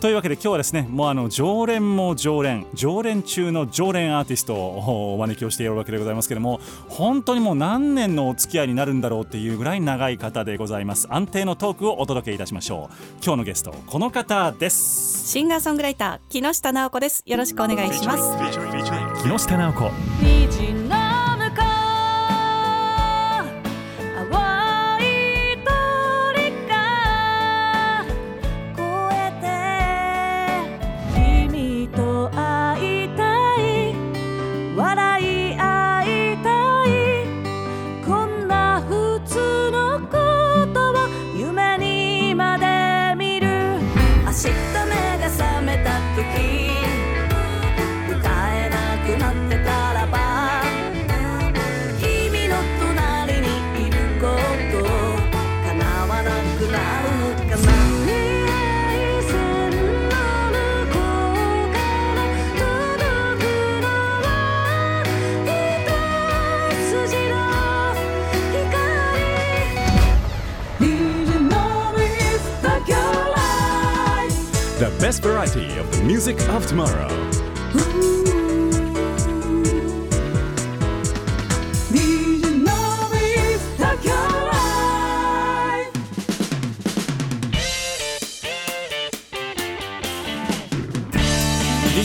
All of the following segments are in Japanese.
というわけで今日はですねもうあの常連も常連常連中の常連アーティストをお招きをしているわけでございますけども本当にもう何年のお付き合いになるんだろうっていうぐらい長い方でございます。安定のトークをお届けいたしましょう。今日のゲストこの方です。シンガーソングライター木下直子です。よろしくお願いします。木下直子 best variety of the music of tomorrow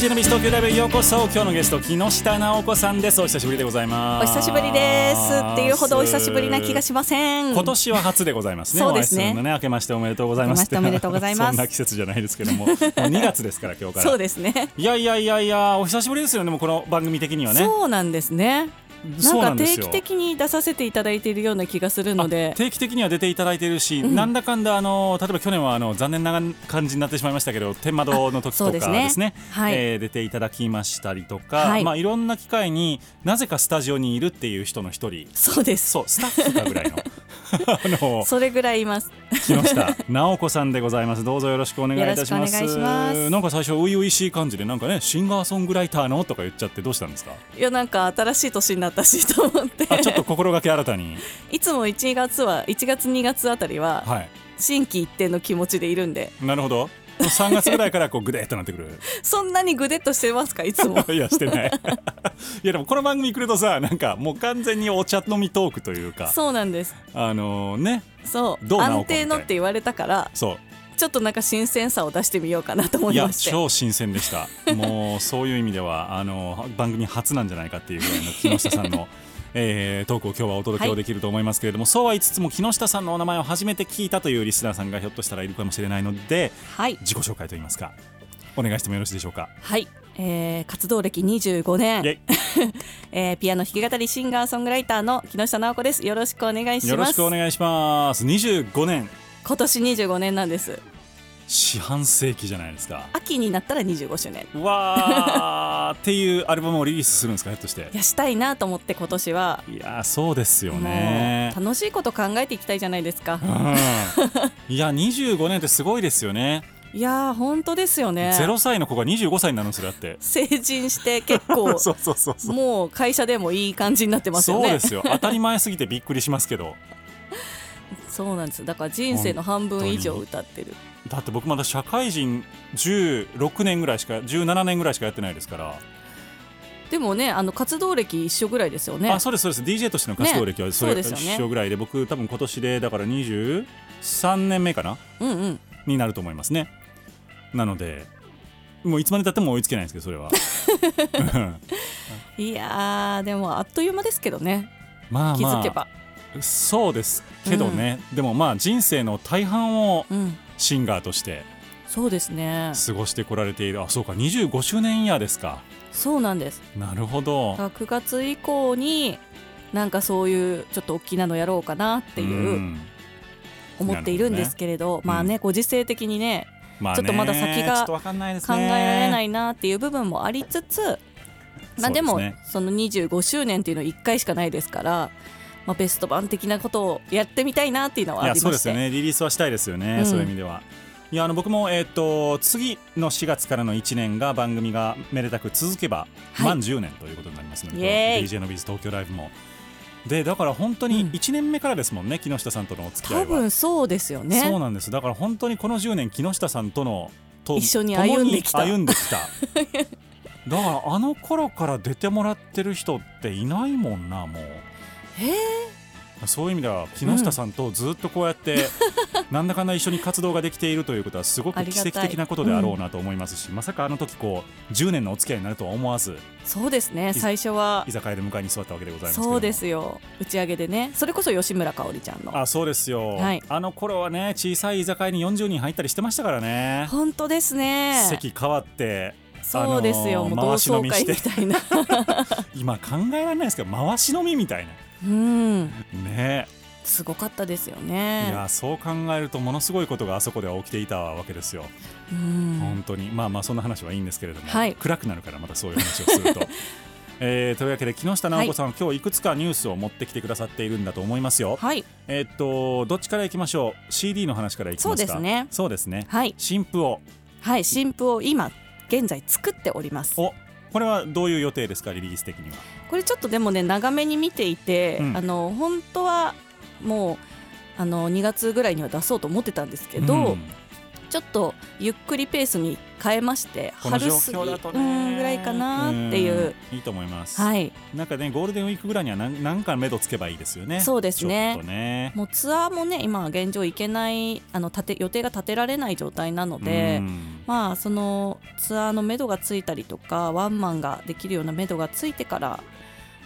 DJ のビス東京ライブへようこそ今日のゲスト木下直子さんですお久しぶりでございますお久しぶりですっていうほどお久しぶりな気がしません今年は初でございますね。そうですねね、明けましておめでとうございます。おめでとうございますそんな季節じゃないですけども、もう2月ですから今日から。そうですねいやいやいやいや、お久しぶりですよね。もうこの番組的にはね。そうなんですねなんか定期的に出させていただいているような気がするので。あ定期的には出ていただいているし、なんだかんだあの例えば去年はあの残念な感じになってしまいましたけど天窓の時とかですね。ですね。はい。えー出ていただきましたりとか、はい。まあいろんな機会になぜかスタジオにいるっていう人の一人。そうです。そうスタッフかぐらいの。あのそれぐらいいます。木下直子さんでございます。どうぞよろしくお願いいたします。します。なんか最初初々しい感じでなんかねシンガーソングライターの？とか言っちゃってどうしたんですか？いやなんか新しい年になったしと思って。あちょっと心がけ新たに。いつも1月は1月2月あたりははい。心機一転の気持ちでいるんで。なるほど。3月ぐらいからこうグデーっとなってくる。そんなにぐでっとしてますかいつも。いやしてない。いやでもこの番組来るとさなんかもう完全にお茶飲みトークというか。そうなんです。あのね。そう。安定のって言われたからそうちょっとなんか新鮮さを出してみようかなと思いまして。超新鮮でした。もうそういう意味ではあの番組初なんじゃないかっていうぐらいの木下さんの えートークを今日はお届けをできると思いますけれども、そうは言いつつも木下さんのお名前を初めて聞いたというリスナーさんがひょっとしたらいるかもしれないのではい。自己紹介といいますかお願いしてもよろしいでしょうか？はい、えー活動歴25年。えーピアノ弾き語りシンガーソングライターの木下直子です。よろしくお願いします。よろしくお願いします。25年。今年25年なんです四半世紀じゃないですか。秋になったら25周年。うわーっていうアルバムをリリースするんですかひょっとして。いやしたいなと思って今年は。いやーそうですよもねう楽しいこと考えていきたいじゃないですか。うん。いや25年ってすごいですよね。いやー本当ですよね。0歳の子が25歳になるんですよだって。成人して結構 そうそうそうそう。もう会社でもいい感じになってますよね。そうですよ。当たり前すぎてびっくりしますけど。そうなんです。だから人生の半分以上歌ってるだって僕まだ社会人16年ぐらいしか17年ぐらいしかやってないですから、でもねあの活動歴一緒ぐらいですよね。あそうですそうです。DJ としての活動歴はそれね。一緒ぐらいで僕多分今年でだから23年目かな？うんうん。になると思いますね。なのでもういつまでたっても追いつけないんですけどそれは。いやーでもあっという間ですけどね。まあま気づけば、あそうですけどね、でもまあ人生の大半をうんシンガーとして。そうですね。過ごしてこられている。あそうか。25周年イヤーですか。そうなんです。なるほど。だから9月以降になんかそういうちょっと大きなのやろうかなっていううん。思っているんですけれどまあねご時世的にねまあね。ちょっとまだ先が考ね。えられないなっていう部分もありつつまあでもその25周年っていうのは1回しかないですから、まあ、ベスト版的なことをやってみたいなっていうのはありまして。そうですよね。リリースはしたいですよね、うん。そういう意味では。いやあの僕も、えー、と次の4月からの1年が番組がめでたく続けば、はい。満10年ということになりますので DJ のビズ東京ライブも。でだから本当にうん。1年目からですもんね、木下さんとのお付き合い多は分そうですよね。そうなんです。だから本当にこの10年木下さんとのと一緒に歩んできた。共に歩んできた。だからあの頃から出てもらってる人っていないもんなもうそういう意味では木下さんとずっとこうやって、なんだかんだ一緒に活動ができているということはすごく奇跡的なことであろうなと思いますし、まさかあの時こう10年のお付き合いになるとは思わずそうですね。い最初は居酒屋で迎えに座ったわけでございますそうですよ。打ち上げでね。それこそ吉村香織ちゃんの。あそうですよ、はい。あの頃はね小さい居酒屋に40人入ったりしてましたからね。本当ですね。席変わってそうですよ、あのーもう同窓会みたいな。今考えられないですけど回し飲みみたいうん。なね。すごかったですよいねやそう考えるとものすごいことがあそこでは起きていたわけですよ、うん。本当に。まあまあそんな話はいいんですけれども、はい。暗くなるからまたそういう話をすると。えーというわけで木下直子さん、今日いくつかニュースを持ってきてくださっているんだと思いますよ。はい。えーっとどっちからいきましょう？CD の話からいきますか？そうですね。そうですね。はい。新譜を。はい。新譜を今現在作っております。おこれはどういう予定ですかリリース的には？これちょっとでもね長めに見ていて、うん。あの本当はもうあの2月ぐらいには出そうと思ってたんですけど、うん。ちょっとゆっくりペースに変えまして春過ぎ。ね。うんぐらいかなっていう、うんいいと思います、はい。なんかねゴールデンウィークぐらいには何なんか目処つけばいいですよね。そうですね。ね。もうツアーもね今現状行けないあの立て予定が立てられない状態なので、うん。まあそのツアーの目処がついたりとかワンマンができるような目処がついてから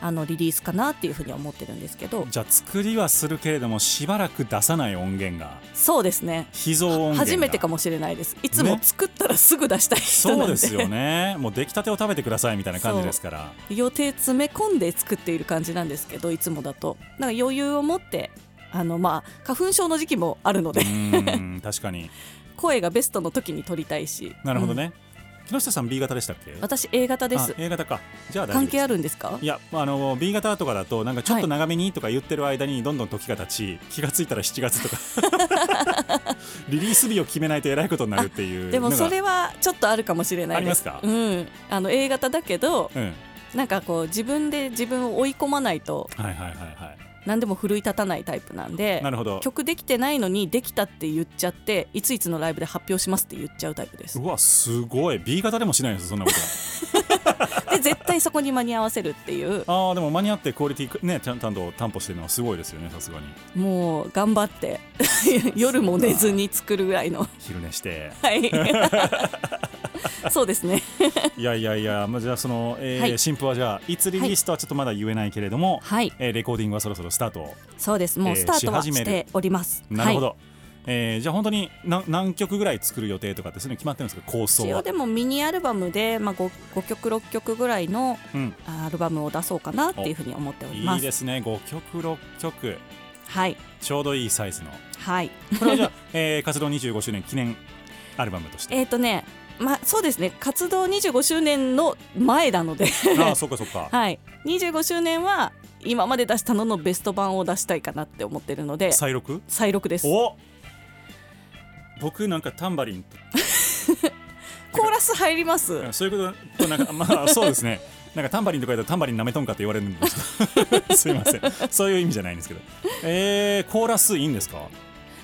あのリリースかなっていうふうには思ってるんですけど。じゃあ作りはするけれどもしばらく出さない音源が。そうですね。秘蔵音源が。初めてかもしれないです。いつもね。作ったらすぐ出したい人なんで。そうですよね。もう出来たてを食べてくださいみたいな感じですから。予定詰め込んで作っている感じなんですけどいつもだと。なんか余裕を持ってあのまあ花粉症の時期もあるので。うーん確かに。声がベストの時に撮りたいし。うんなるほどね、木下さん B 型でしたっけ？私 A 型です。あ A 型か。じゃあ関係あるるんですか？いやあの B 型とかだとなんかちょっと長めにとか言ってる間にどんどん時が経ち気がついたら7月とか。リリース日を決めないとえらいことになるっていうでもそれははちょっとあるかもしれないです。ありますか？うん、あの A 型だけどうん。なんかこう自分で自分を追い込まないとはいはいはいはい何でも奮い立たないタイプなんでなるほど。曲できてないのにできたって言っちゃっていついつのライブで発表しますって言っちゃうタイプです。うわすごい。B 型でもしないんですよそんなこと。で絶対そこに間に合わせるっていう。あーでも間に合ってクオリティねちゃんちゃんと担保してるのはすごいですよねさすがに。もう頑張って 夜も寝ずに作るぐらいの。昼寝して。はい。そうですね。いやいやいや、まあ、じゃあその、えーはい。新譜はじゃあいつリリースとはちょっとまだ言えないけれども、はい。えーレコーディングはそろそろスタート。そうです。もうえースタートはしております、なるほど、はい、えーじゃあ本当に何何曲ぐらい作る予定とかってそういうの決まってるんですか？構想は。一応でもミニアルバムで、まあ、5, 5曲6曲ぐらいのうん、アルバムを出そうかなっていうふうに思っております。いいですね。5曲6曲。はい。ちょうどいいサイズの。はい。これはじゃあ、えー活動25周年記念アルバムとして。えっとねまあそうですね。活動25周年の前なので。ああそっかそっか。はい。25周年は今まで出したののベスト版を出したいかなって思ってるので再録？再録です。お僕なんかタンバリン コーラス入ります？うんそういうこととなんかまあそうですね。なんかタンバリンとか言ったらタンバリンなめとんかって言われるんですけど。すいません。そういう意味じゃないんですけど。えー、コーラスいいんですか？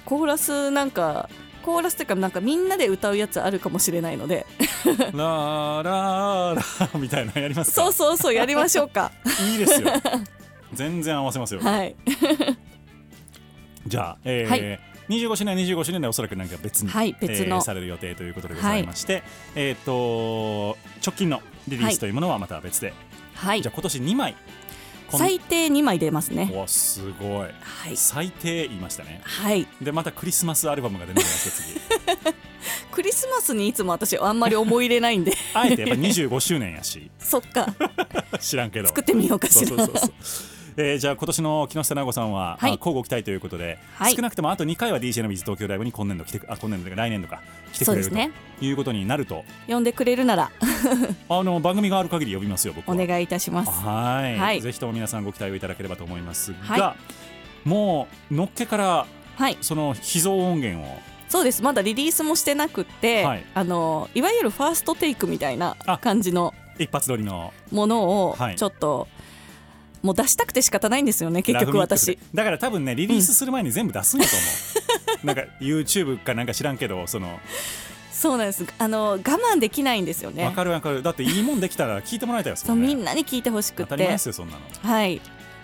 コーラスなんかコーラスっていうかなんかみんなで歌うやつあるかもしれないので。ラーラーラーみたいなのやりますか？そうそうそうやりましょうか。いいですよ全然合わせますよ、はい。じゃあ、えーはい。25周年25周年でおそらくなんか別に、はい別の。えーされる予定ということでございまして、えっ、と直近のリリースというものはまた別で、はい。じゃあ今年2枚。最低2枚出ますね。おすごい、はい。最低言いましたね。はい。でまたクリスマスアルバムが出るんですか次。クリスマスにいつも私あんまり思い入れないんで。あえてやっぱ25周年やし。そっか。知らんけど。作ってみようかしら。そうそうそうそうえーじゃあ今年の木下直子さんは、はい。あ交互期待ということで、はい。少なくともあと2回は DJ のビズ東京ライブに今年度来てくあ今年度来年度か来てくれるそうですね。ということになると。呼んでくれるなら。あの番組がある限り呼びますよ僕は。お願いいたします。はい。はい。ぜひとも皆さんご期待をいただければと思いますが、はもうのっけからはい。その秘蔵音源を。そうです。まだリリースもしてなくって、はい。あのいわゆるファーストテイクみたいなあ感じの一発撮りの。ものをはい。ちょっと、もう出したくて仕方ないんですよね結局私。だから多分ねリリースする前に全部出すんやと思う、なんか YouTube かなんか知らんけどその。そうなんです。あの我慢できないんですよわねかるわかる。だっていいもんできたら聞いてもらいたいですそうみんなに聞いてほしく当たり前てですよそんなの。はい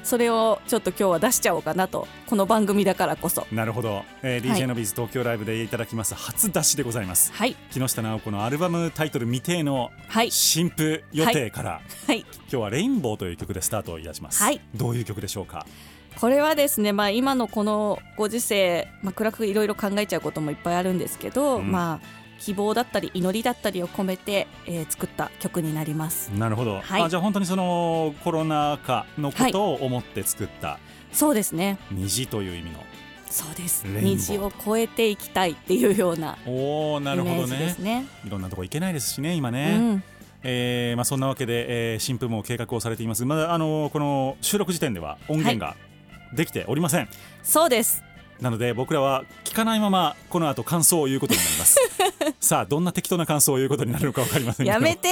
それをちょっと今日は出しちゃおうかなとこの番組だからこそ。なるほど、えーはい。DJ のビズ東京ライブでいただきます。初出しでございます。はい木下直子のアルバムタイトル未定のはい。新譜予定から、はい。今日は「レインボー」という曲でスタートいたします、はい。どういう曲でしょうか？これはですね、まあ、今のこのご時世、まあ、暗くいろいろ考えちゃうこともいっぱいあるんですけど、うん。まあ希望だったり祈りだったりを込めて、えー作った曲になります。なるほど、はい。あじゃあ本当にそのコロナ禍のことを思って作った。そうですね。虹という意味の、そうです。虹を越えていきたいっていうようなおおなイメージるほどねですね。いろんなとこ行けないですしね今うね、ん、えーまあ、そんなわけで、えー新譜も計画をされています。まだあのこの収録時点では音源ができておりません、そうですなので僕らは聞かないままこの後感想を言うことになります。さあどんな適当な感想を言うことになるのか分かりませんけど。やめて。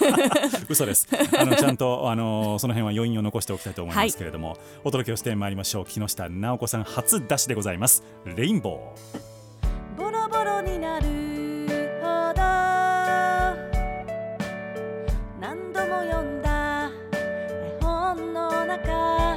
嘘です。あのちゃんとあのその辺は余韻を残しておきたいと思いますけれども、お届けをしてまいりましょう。木下直子さん初出しでございます。レインボー。ボロボロになるほど何度も読んだ絵本の中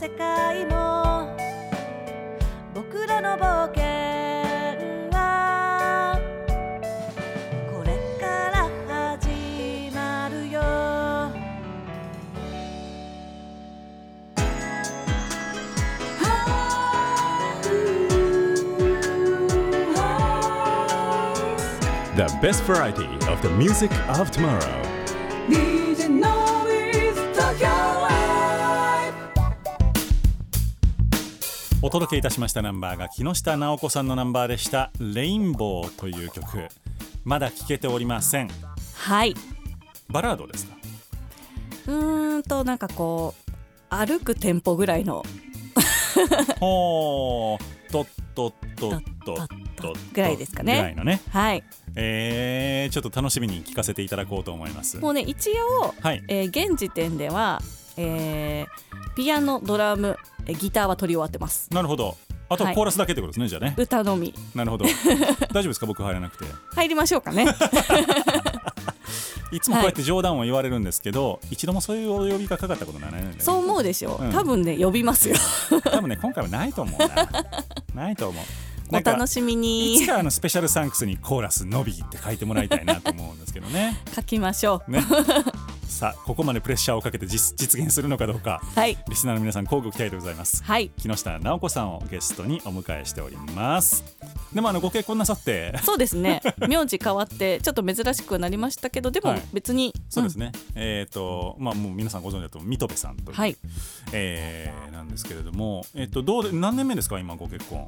世界も僕らの冒険はこれから始まるよ The best variety of the music of tomorrow お届けいたしましたナンバーが木下直子さんのナンバーでした「レインボー」という曲。まだ聴けておりません。はい。バラードですか？うーんとなんかこう歩くテンポぐらいの。ほーとっとっとっとっとっとぐらいですかねぐらいのねはいえー、ちょっと楽しみに聞かせていただこうと思いますもうね一応、はいえー現時点では、えーピアノドラムえーギターは取り終わってます。なるほど。あとはい。コーラスだけってことですね、じゃあね。歌のみ。なるほど。大丈夫ですか？僕入らなくて。入りましょうかね。いつもこうやって冗談を言われるんですけど、一度もそういうお呼びがかかったことないね。そう思うでしょ、う。ん。多分ね呼びますよ。多分ね今回はないと思うな。ないと思う。お楽しみいにつかあのスペシャルサンクスにコーラスのびって書いてもらいたいなと思うんですけどね。書きましょう。ねさあここまでプレッシャーをかけて実実現するのかどうかはい。リスナーの皆さん交互期待でございます。はい。木下直子さんをゲストにお迎えしております。でもあのご結婚なさって。そうですね。名字変わってちょっと珍しくなりましたけどでもはい。別に、そうですね、えっ、とまあもう皆さんご存知だと水戸部さんという、はい。えーなんですけれどもえっ、とどうで何年目ですか今ご結婚？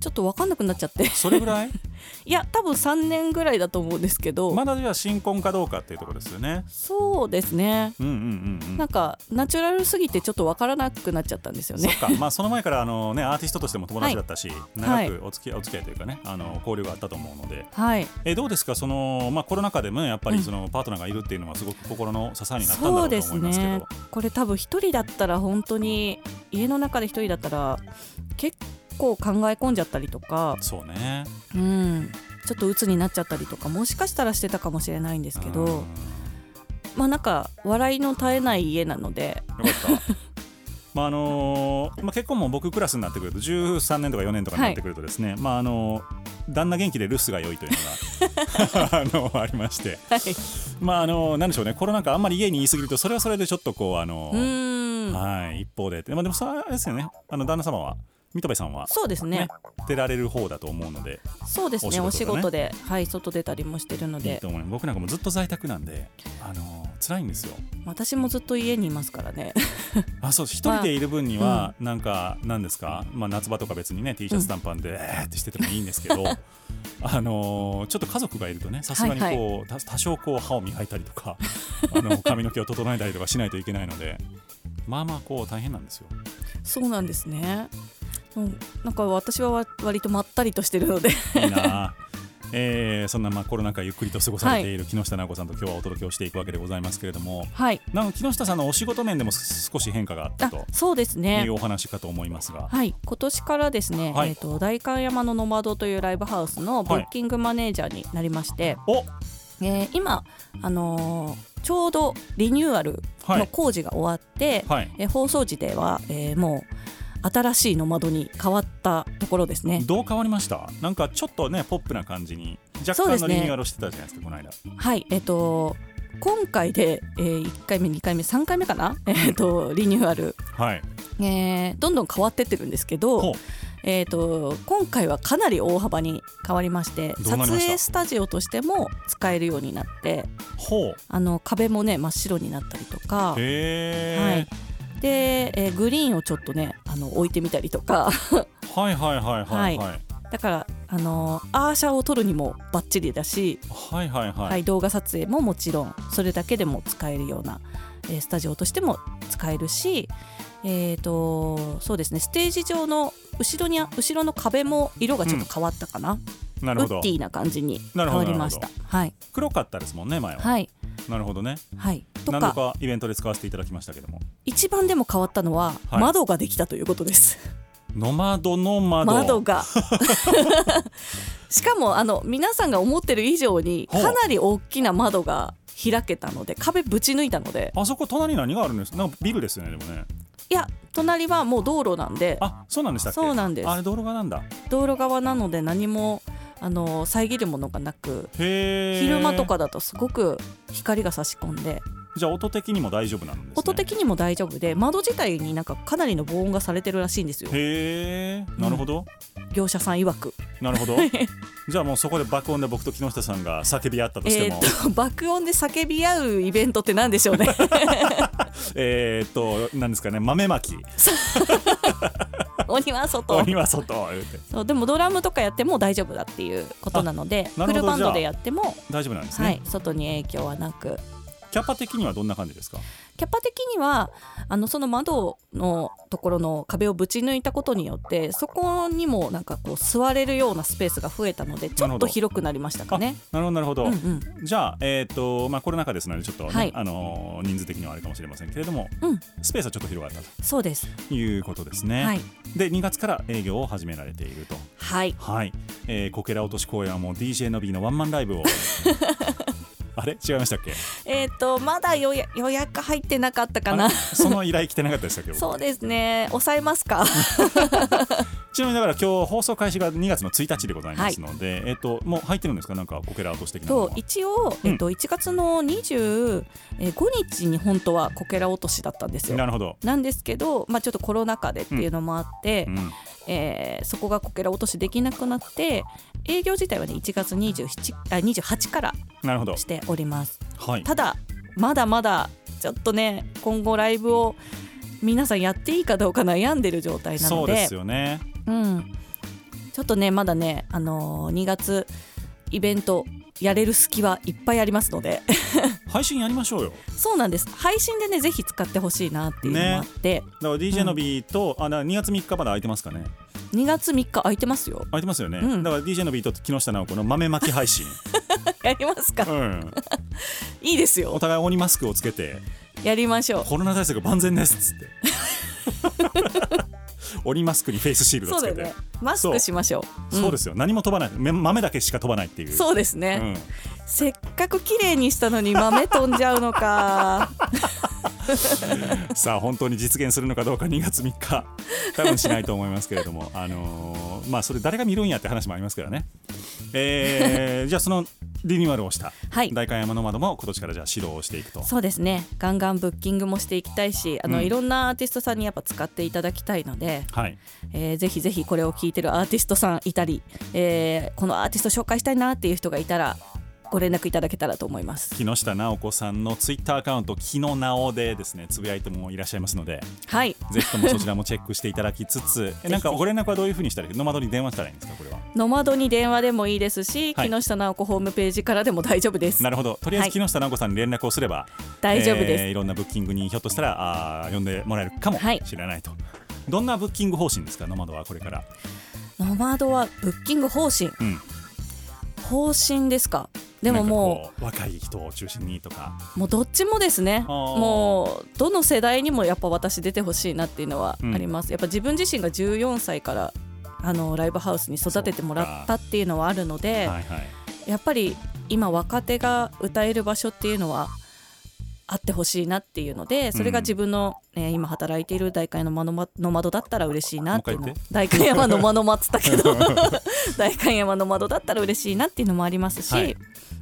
ちょっと分かんなくなっちゃって。それぐらい？いや多分3年ぐらいだと思うんですけど、まだじゃあ新婚かどうかっていうところですよね。そうですね。うんうんうんうん。なんかナチュラルすぎてちょっと分からなくなっちゃったんですよね。そっか、まあその前からあのねアーティストとしても友達だったし、はい。長くお付き合いお付き合いというかねあの交流があったと思うので、はい。えどうですか？そのまあコロナ禍でもねやっぱりそのパートナーがいるっていうのはすごく心の支えになったんだろううです思いますけど。ね。これ多分一人だったら本当に家の中で一人だったら結構考え込んじゃったりとか、そうね。うん、ちょっと鬱になっちゃったりとかもしかしたらしてたかもしれないんですけど、うんまあなんか笑いの絶えない家なので。よかった。まああのまあ、結婚も僕クラスになってくると13年とか4年とかになってくるとですね、まああの旦那元気で留守が良いというのが あのありまして、はい。まああのなんでしょうね。コロナ禍あんまり家に言い過ぎるとそれはそれでちょっとこうあのはい一方でまあでもそれはあれですよね。あの旦那様は水戸部さんはそうですね。出られる方だと思うのでそうですね。お仕お仕事ではい外出たりもしてるのいいで僕なんかもずっと在宅なんであの辛いんですよ。私もずっと家にいますからね。あそう一人でいる分にはなんかなんですか、まあ、夏場とか別にね T シャツ短パンでえーってしててもいいんですけど、あのーちょっと家族がいるとねさすがにこう、た多少こう歯を磨いたりとかあの髪の毛を整えたりとかしないといけないのでまあまあこう大変なんですよ。そうなんですねうん。なんか私はわ割とまったりとしてるので。いいな。あえーそんなまあコロナ禍ゆっくりと過ごされている木下直子さんと今日はお届けをしていくわけでございますけれども。はい。なんか木下さんのお仕事面でも少し変化があったあとそうですね。いうお話かと思いますが、はい、今年からですね、はい。えー、と代官山のノマドというライブハウスのブッキングマネージャーになりまして、お。えー今、あのーちょうどリニューアルの工事が終わって、はい。えー放送時では、えーもう新しいノマドに変わったところですね。どう変わりました？なんかちょっとねポップな感じに若干のリニューアルをしてたじゃないですかこの間。はい、えっ、と今回で、えー1回目2回目3回目かな、えっとリニューアル、はい。えーどんどん変わってってるんですけどえー、と今回はかなり大幅に変わりまして撮影スタジオとしても使えるようになってほう。あの壁もね真っ白になったりとか、はいで、えーグリーンをちょっとねあの置いてみたりとか。はい、はいはいはいはい。はい。だからあのアーシャを撮るにもバッチリだし、はいはいはい、はい動画撮影ももちろんそれだけでも使えるような、えースタジオとしても使えるしえー、とそうですねステージ上の後ろに後ろの壁も色がちょっと変わったかな、うなるほど。ウッディな感じに変わりました。はい。黒かったですもんね前は、はいなるほどね。はい。と何度かかイベントで使わせていただきましたけども。一番でも変わったのは、はい。窓ができたということです。ノマドの窓。窓が。しかもあの皆さんが思ってる以上にかなり大きな窓が開けたので壁ぶち抜いたので。あそこ隣に何があるんです？なんかビルですよねでもね。いや隣はもう道路なんで。あそうなんでしたっけ？そうなんです。あれ道路側なんだ。道路側なので何もあの遮るものがなく昼間とかだとすごく光が差し込んでじゃあ音的にも大丈夫なんですね。音的にも大丈夫で窓自体になんかかなりの防音がされてるらしいんですよ。へえなるほど、業者さん曰く。なるほど。じゃあもうそこで爆音で僕と木下さんが叫び合ったとしてえも、ー、と爆音で叫び合うイベントって何でしょうね。えーっと何ですかね。豆まき。鬼は外。鬼は外。そうでもドラムとかやっても大丈夫だっていうことなのでフルバンドでやっても、大丈夫なんですね、はい、外に影響はなくキャパ的にはどんな感じですか？キャパ的にはあのその窓のところの壁をぶち抜いたことによってそこにもなんかこう座れるようなスペースが増えたのでちょっと広くなりましたかね。なるほどなるほど、うんうん。じゃあえーっとまあコロナ禍ですのでちょっとね、はい。あのー人数的にはあれかもしれませんけれども、うん。スペースはちょっと広がったそうです。ということですね、はい。で2月から営業を始められていると。はい。はい、えー、こけら落とし公演はもう DJ の B のワンマンライブを あれ？違いましたっけ？えっ、とまだ予約予約入ってなかったかな。その依頼来てなかったでしたっけ？僕。そうですね。抑えますか？ちなみにだから今日放送開始が2月の1日でございますので、えっ、ともう入ってるんですか？なんかこけら落とし的なのはと一応えっ、と1月の25日に本当はこけら落としだったんですよ。なるほど、なんですけど、まあ、ちょっとコロナ禍でっていうのもあって、うん、えーそこがこけら落としできなくなって営業自体はね1月27あ28からしております。はい。ただまだまだちょっとね今後ライブを皆さんやっていいかどうか悩んでる状態なのでそうですよね。うん、ちょっとねまだね、あのー2月イベントやれる隙はいっぱいありますので。配信やりましょうよ。そうなんです。配信でねぜひ使ってほしいなっていうのもあって、だから DJ の B と、あだから2月3日まだ空いてますかね。2月3日空いてますよ。空いてますよね、うん。だから DJ の B と木下直子の豆まき配信。やりますか。うん。いいですおよ互い鬼マスクをつけて。やりましょう。コロナ対策万全ですっつって鬼マスクにフェイスシールドつけて。ね。マスクしましょう。そう。ですよ。何も飛ばない。め豆だけしか飛ばないっていう。そうですね、うんせっかく綺麗にしたのに豆飛んじゃうのか。さあ本当に実現するのかどうか2月3日。多分しないと思いますけれども。あのーまあそれ誰が見るんやって話もありますからね。えーじゃあそのリニューアルをしたはい。代官山の窓も今年からじゃあ指導をしていくと。そうですね。ガンガンブッキングもしていきたいしあの、うん。いろんなアーティストさんにやっぱ使っていただきたいので、はい。えーぜひぜひこれを聞いてるアーティストさんいたり、えーこのアーティスト紹介したいなっていう人がいたらご連絡いただけたらと思います。木下直子さんのツイッターアカウント木の直でですねつぶやいてもいらっしゃいますのではい。ぜひともそちらもチェックしていただきつつ えなんかご連絡はどういうふうにしたらいい？ノマドに電話したらいいんですかこれは？ノマドに電話でもいいですし、はい。木下直子ホームページからでも大丈夫です。なるほど。とりあえずはい。木下直子さんに連絡をすれば、大丈夫です、えーいろんなブッキングにひょっとしたらあー呼んでもらえるかもはい。しれないと、どんなブッキング方針ですか？ノマドはこれから。ノマドはブッキング方針。うん。方針ですか？でももう若い人を中心にとか。うもうどっちもですね。もうどの世代にもやっぱ私出てほしいなっていうのはうんあります、やっぱ自分自身が14歳からあのライブハウスに育ててもらったっていうのはあるので、はいはい。やっぱり今若手が歌える場所っていうのはあってほしいなっていうのでそれが自分の、えー今働いている代官山の間の窓だったら嬉しいなっていうの。代官山の間の間っつったけど。代官山の窓だったら嬉しいなっていうのもありますし、はい。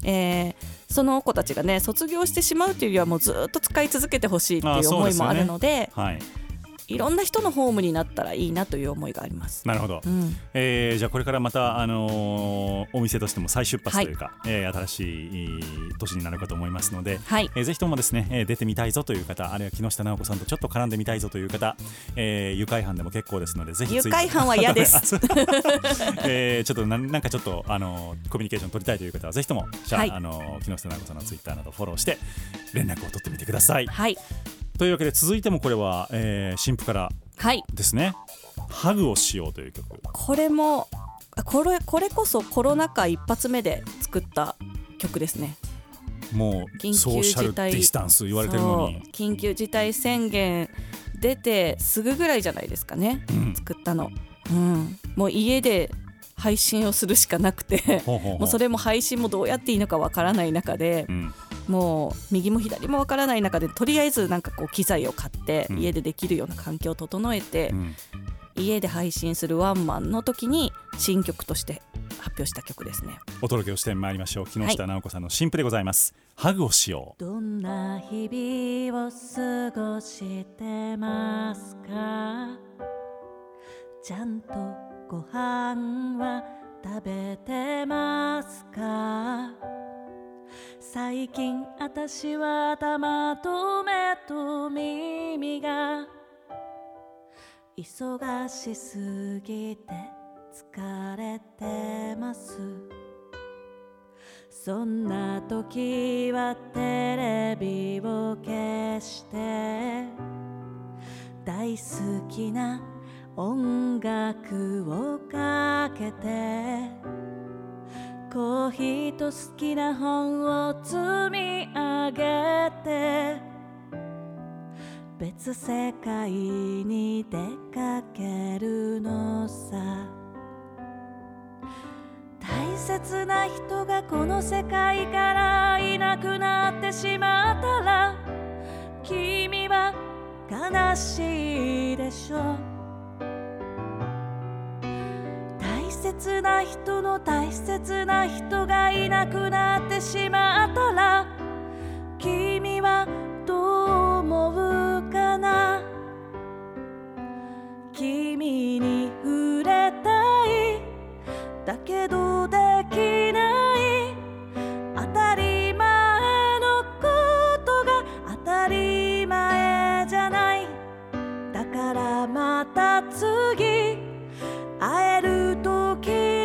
えーその子たちがね卒業してしまうというよりはもうずっと使い続けてほしいってあいう思いもあるのではいいろんな人のホームになったらいいなという思いがあります。なるほど、うん、えーじゃあこれからまた、あのーお店としても再出発というか、えー新しい年になるかと思いますので、はい。えーぜひともですね、えー出てみたいぞという方あるいは木下直子さんとちょっと絡んでみたいぞという方、えー愉快犯でも結構ですのでぜひ愉快犯は嫌です。えーちょっとなんなんかちょっと、あのーコミュニケーション取りたいという方はぜひともじゃあ、はい。あのー木下直子さんのツイッターなどフォローして連絡を取ってみてください。はいというわけで続いてもこれは、えー新婦からはい。ですね「ハグをしよう」という曲。これもこれこれこそコロナ禍一発目で作った曲ですね。もう緊急ソーシャル事態ディスタンス言われてるのに。緊急事態宣言出てすぐぐらいじゃないですかね、うん。作ったの、うん、もう家で配信をするしかなくて。もうそれも配信もどうやっていいのかわからない中で。うんもう右も左もわからない中でとりあえずなんかこう機材を買ってうん。家でできるような環境を整えて、うん。家で配信するワンマンの時に新曲として発表した曲ですね。お届けをしてまいりましょう。木下直子さんの新譜でございます、ハグをしよう。どんな日々を過ごしてますか？ちゃんとご飯は食べてますか？最近私は頭と目と耳が忙しすぎて疲れてます。そんな時はテレビを消して大好きな音楽をかけてコーヒーと好きな本を積み上げて別世界に出かけるのさ。大切な人がこの世界からいなくなってしまったら君は悲しいでしょ。大切な人の大切な人がいなくなってしまったら君はどう思うかな？君に触れたい。だけどできない。当たり前のことが当たり前じゃない。だからまた次。会える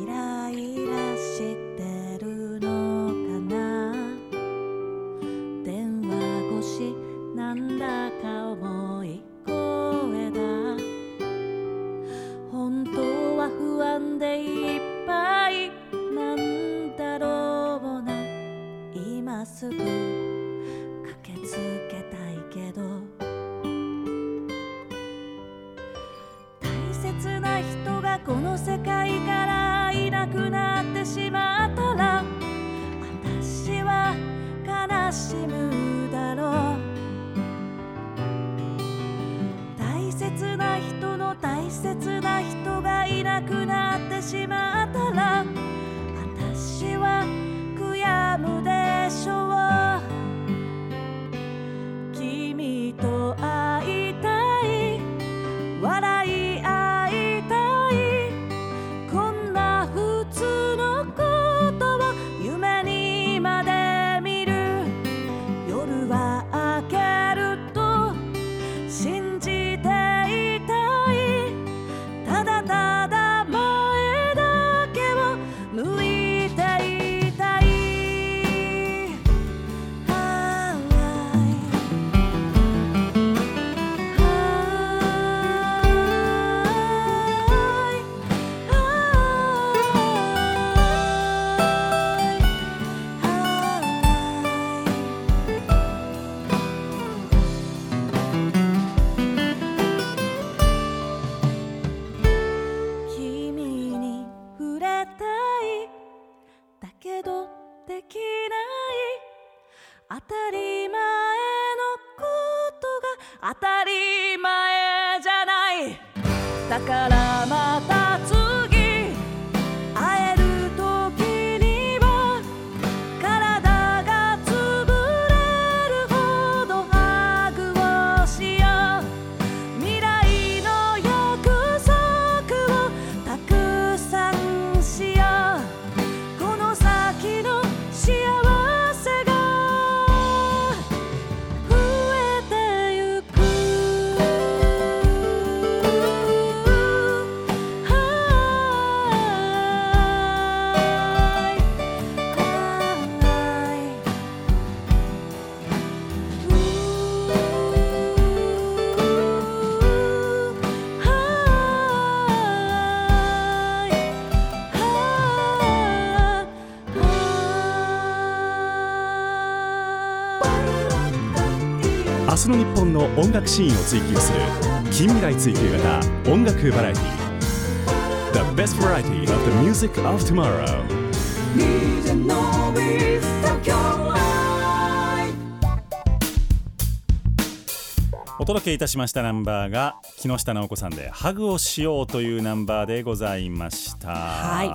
イライラしてる日の日本の音楽シーンを追求する近未来追求型音楽バラエティ The best variety of the music of tomorrow. お届けいたしましたナンバーが木下直子さんで「ハグをしよう」というナンバーでございました、はい。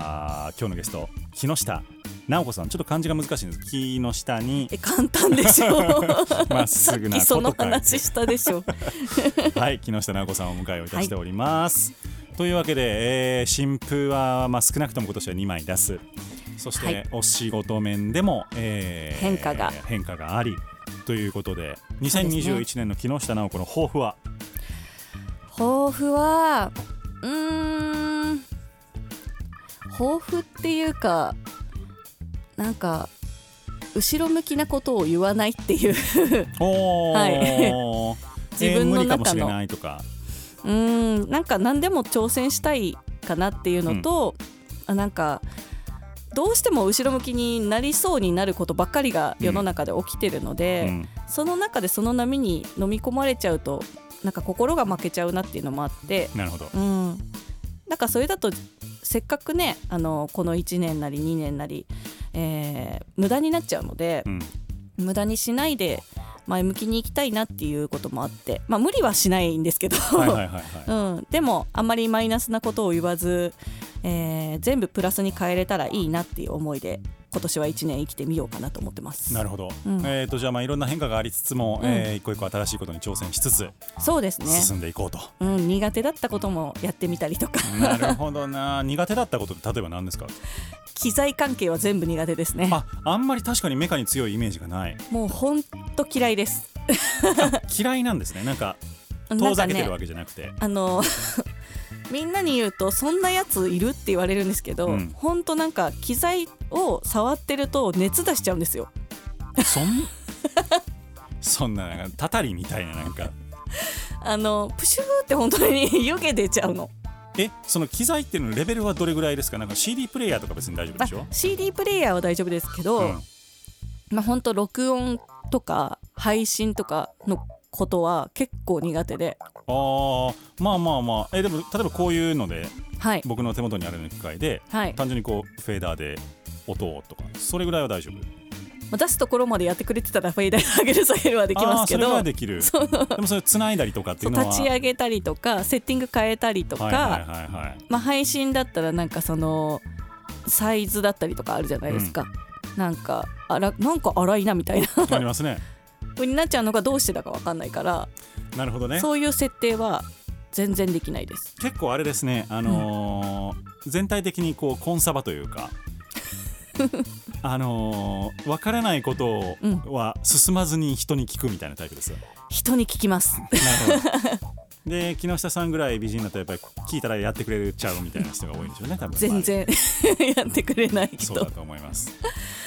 今日のゲスト木下直子さんちょっと漢字が難しいんです。木の下に。え簡単でしょ。まっすぐなその話したでしょ。はい、木下直子さんをお迎えをいたしております。というわけで、えー新風は、まあ、少なくとも今年は2枚出す。そして、はい。お仕事面でも、えー変化が。変化があり。ということでそうですね。2021年の木下直子の抱負は？抱負はうーん抱負っていうかなんか後ろ向きなことを言わないっていう。はい。自分の中の。ないとか。うーん。なんか何でも挑戦したいかなっていうのと、あなんかどうしても後ろ向きになりそうになることばっかりが世の中で起きてるので、うん。その中でその波に飲み込まれちゃうとなんか心が負けちゃうなっていうのもあって、なるほど。うん、なんかそれだとせっかくねあのこの1年なり2年なり、えー無駄になっちゃうのでう、ん。無駄にしないで前向きに行きたいなっていうこともあって、まあ、無理はしないんですけど、でもあんまりマイナスなことを言わず、えー全部プラスに変えれたらいいなっていう思いで今年は1年生きてみようかなと思ってます。なるほど、うん。えー、とじゃあまあいろんな変化がありつつも、うん。えー一個一個新しいことに挑戦しつつそうですね、進んでいこうと、うん、苦手だったこともやってみたりとか。なるほどな。苦手だったことって例えば何ですか？機材関係は全部苦手ですね。ああんまり確かにメカに強いイメージがない。もうほんと嫌いです。嫌いなんですね。なんか 遠ざけてるわけじゃなくて。あのみんなに言うとそんなやついるって言われるんですけど、うん。ほんとなんか機材を触ってると熱出しちゃうんですよ。そん そんななんかたたりみたいななんか。あのプシューって本当に湯気出ちゃうの。えその機材っていうのレベルはどれぐらいですか？なんか CD プレイヤーとか別に大丈夫でしょ？あ CD プレイヤーは大丈夫ですけど、うん。まあ本当録音とか配信とかのことは結構苦手で。あーまあまあまあ。えでも例えばこういうのではい。僕の手元にある機械ではい、単純にこうフェーダーで音をとかそれぐらいは大丈夫？まあ出すところまでやってくれてたらフェイダー上げる下げるはできますけあーそれどはできる。そう。でもそれ繋いだりとかっていうのは？立ち上げたりとかセッティング変えたりとか、はいはいはいはいまあ、配信だったらなんかそのサイズだったりとかあるじゃないですか、なんかあらなんか荒いなみたいな。ありますね。風になっちゃうのがどうしてだかわかんないから、なるほどね。そういう設定は全然できないです。結構あれですね。あのー全体的にこうコンサバというか あのー分からないことうん。は進まずに人に聞くみたいなタイプですよ、人に聞きます。なるほど。で木下さんぐらい美人だとやっぱり聞いたらやってくれちゃうみたいな人が多いんでしょうね多分。全然 やってくれないそうだ人と思います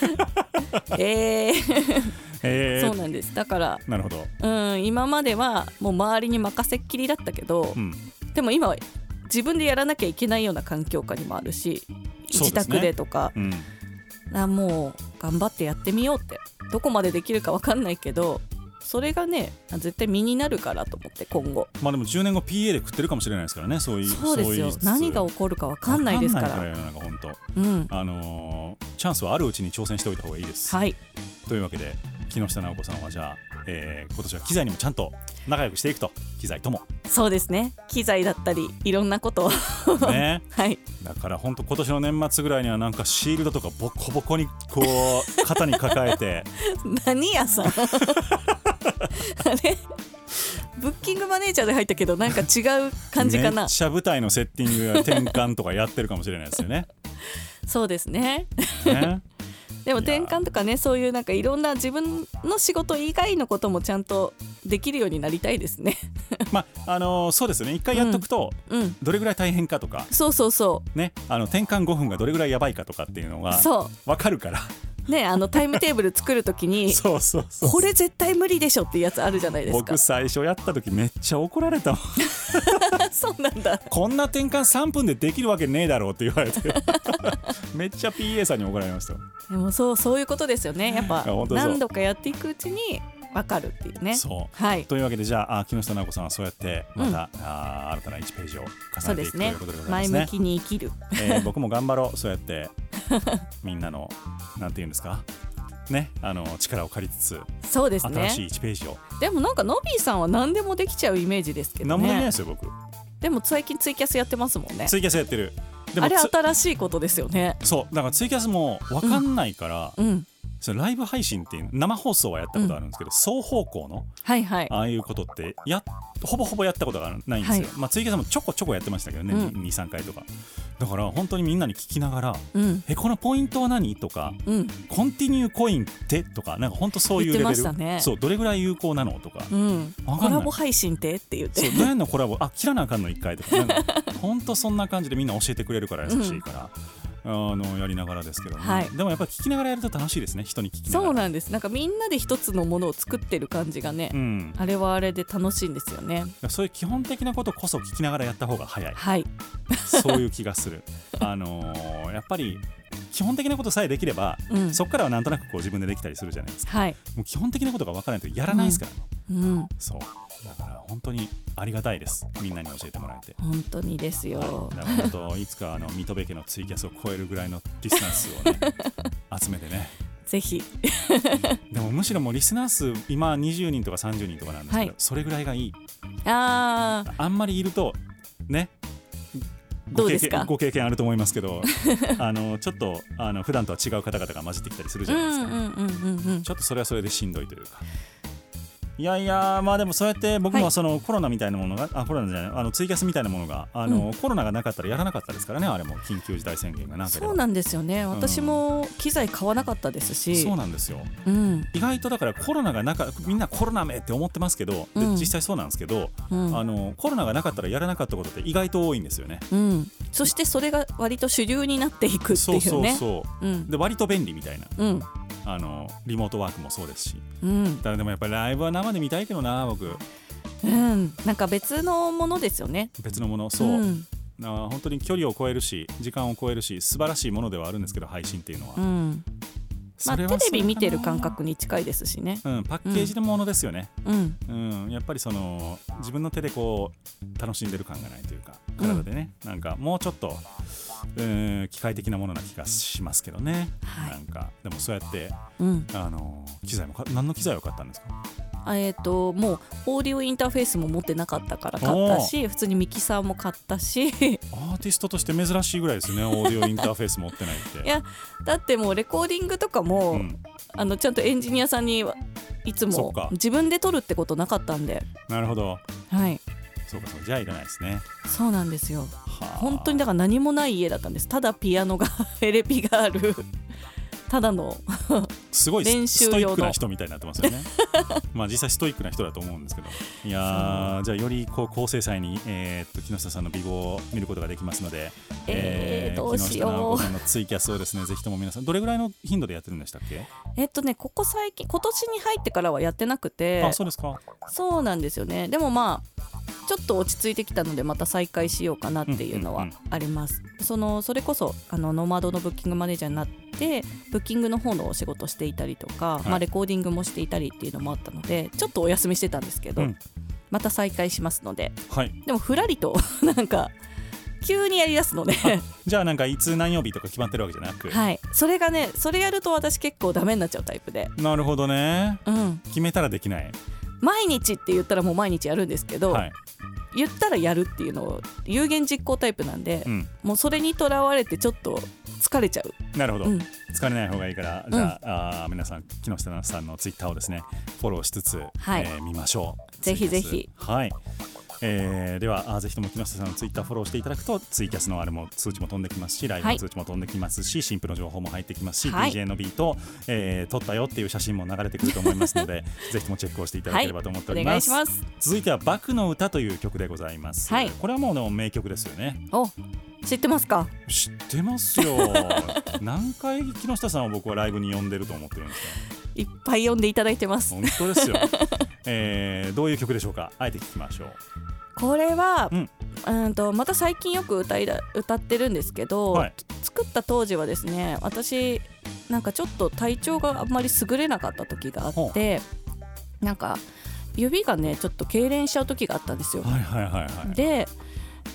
えー、えー、そうなんです。だからなるほど。うん今まではもう周りに任せっきりだったけど、うん。でも今は自分でやらなきゃいけないような環境下にもあるし、ね。宅でとかうん。あもう頑張ってやってみようってどこまでできるか分かんないけどそれがね絶対身になるからと思って今後。まあでも10年後 PA で食ってるかもしれないですからねそういうそうですよ。い何が起こるか分かんないですから。わかんないからよなんか本当。うん。あのーチャンスはあるうちに挑戦しておいた方がいいです、はいというわけで木下直子さんはじゃあ、えー今年は機材にもちゃんと仲良くしていくと機材とも。そうですね。機材だったりいろんなことを。ね。はい。だから本当今年の年末ぐらいにはなんかシールドとかボコボコにこう肩に抱えて。何屋さん？あれ？ブッキングマネージャーで入ったけどなんか違う感じかな。めっちゃ舞台のセッティングや転換とかやってるかもしれないですよね。そうですね。ねでも転換とかねそういうなんかいろんな自分の仕事以外のこともちゃんとできるようになりたいですね。まああのーそうですよね。一回やっとくと、うん。どれぐらい大変かとか。そうそうそねあの転換5分がどれぐらいやばいかとかっていうのが分かるから。うねあのタイムテーブル作るときに そうそうそうこれ絶対無理でしょっていうやつあるじゃないですか。僕最初やった時めっちゃ怒られたもん。そうなんだ。こんな転換3分でできるわけねえだろうって言われて。めっちゃ PA さんに怒られましたでもそうそういうことですよね。やっぱ何度かやっていくうちにわかるっていうね。そう。はい。というわけでじゃああ木下直子さんはそうやってまた、あー新たな1ページを重ねていくということでございますね。前向きに生きる。え ー僕も頑張ろう。そうやってみんなのなんていうんですか？ねあの力を借りつつそうですね。新しい1ページを、でもなんかノビーさんは何でもできちゃうイメージですけど何もできないねですよ僕。でも最近ツイキャスやってますもんね。ツイキャスやってる。あれつ新しいことですよね。そう。だからツイキャスも分かんないから、うんそのライブ配信っていう生放送はやったことあるんですけど、双方向のはいはい。ああいうことってやほぼほぼやったことがないんですよ、はい。まあツイキャスもちょこちょこやってましたけどね、うん。23回とか。だから本当にみんなに聞きながらうん「えこのポイントは何?」とかうん「コンティニューコインって?」とかなんか本当そういうレベル。ね。そうどれぐらい有効なの？とか、うん。わかコラボ配信って？って言って。そうのコラボ？あ切らなあかんの？一回とか。本当そんな感じでみんな教えてくれるから優しいから、あのやりながらですけどね、はい。でもやっぱり聞きながらやると楽しいですね。人に聞きながら。そうなんです。なんかみんなで一つのものを作ってる感じがね、うん、あれはあれで楽しいんですよね。そういう基本的なことこそ聞きながらやった方が早い。はい。そういう気がする。あのーやっぱり基本的なことさえできれば、うん。そこからはなんとなくこう自分でできたりするじゃないですか。はい。もう基本的なことが分からないとやらないですから。ね、うん。そうだから本当にありがたいです。みんなに教えてもらえて。本当にですよ。だから本当いつかあの水戸部家のツイキャスを超えるぐらいのリスナー数をね 集めてね。ぜひ。でもむしろもうリスナー数今20人とか30人とかなんですけど、はい。それぐらいがいい。あー。あんまりいるとねどうですか？験ご経験あると思いますけど あのちょっとあの普段とは違う方々が混じってきたりするじうんゃないですか、うんうんうんうん。ちょっとそれはそれでしんどいというかいやいやまあでもそうやって僕はそのコロナみたいなものが、あコロナじゃないあのツイキャスみたいなものがあの、コロナがなかったらやらなかったですからねあれも。緊急事態宣言がなんかそうなんですよね。私も機材買わなかったですし。そうなんですよ。うん。意外とだからコロナがなかみんなコロナめって思ってますけど、でうん。実際そうなんですけど、うん。あのコロナがなかったらやらなかったことって意外と多いんですよね。うん。そしてそれが割と主流になっていくってそうそういうねそう。うん。で割と便利みたいな。うん。あのリモートワークもそうですし。うん。ただでもやっぱりライブは生で見たいけどな僕。うん。なんか別のものですよね。別のもの？そう、ん。あ本当に距離を超えるし時間を超えるし素晴らしいものではあるんですけど配信っていうのは、うん。まあ、テレビ見てる感覚に近いですしね。うん、パッケージのものですよね、うん、うん。やっぱりその自分の手でこう楽しんでる感がないというか体でね、なんかもうちょっとうん機械的なものな気がしますけどね、はい。なんかでもそうやってうん、あの機材もか何の機材を買ったんですか？あえっ、ともうオーディオインターフェースも持ってなかったから買ったし普通にミキサーも買ったし。アーティストとして珍しいぐらいですねオーディオ インターフェース持ってないって。いやだってもうレコーディングとかも、うん、あのちゃんとエンジニアさんにはいつも自分で撮るってことなかったんで。なるほど。はい。そうかそうじゃあいらないですね。そうなんですよ。はあ。本当にだから何もない家だったんです。ただピアノが エレピがあるただのすごい練習用の。ストイックな人みたいになってますよね。まあ実際ストイックな人だと思うんですけど。いやーじゃあよりこう高精細に、えーっと木下さんの美貌を見ることができますので、えーどうしよう。木下直子さんのツイキャスをですねぜひとも皆さんどれぐらいの頻度でやってるんでしたっけ、えっとねここ最近今年に入ってからはやってなくて。あそうですか。そうなんですよね。でもまあちょっと落ち着いてきたのでまた再開しようかなっていうのはあります、そのそれこそあのノマドのブッキングマネージャーになってブッキングの方のお仕事していたりとか、い。まあ、レコーディングもしていたりっていうのもあったのでちょっとお休みしてたんですけど、うん。また再開しますので。はい。でもふらりと なんか急にやりだすので。じゃあなんかいつ何曜日とか決まってるわけじゃなく、はい。それがねそれやると私結構ダメになっちゃうタイプで、なるほどね。うん、決めたらできない、毎日って言ったらもう毎日やるんですけど、はい。言ったらやるっていうのを有言実行タイプなんで、うん、もうそれにとらわれてちょっと疲れちゃう、なるほど、うん、疲れない方がいいからじゃあ,、あー皆さん木下さんのツイッターをですねフォローしつつ、はい。えー見ましょう。ぜひぜひ。はいえーではあーぜひとも木下さんのツイッターフォローしていただくとツイキャスのあれも通知も飛んできますしライブの通知も飛んできますし、新婦の情報も入ってきますし、はい。DJ のビート、えー撮ったよっていう写真も流れてくると思いますのでぜひともチェックをしていただければと思っておりおます,、願い。します続いては「バクの歌」という曲でございます、はい。これはもうでも名曲ですよね。お知ってますか？知ってますよ。何回木下さんを僕はライブに呼んでると思ってるんですか？いっぱい読んでいただいてます。本当ですよ、えーどういう曲でしょうか？あえて聞きましょうこれは、ううんん、とまた最近よく歌いだ歌ってるんですけど、はい。作った当時はですね私なんかちょっと体調があんまり優れなかった時があってなんか指がねちょっと痙攣しちゃう時があったんですよ。はいはいはいはいで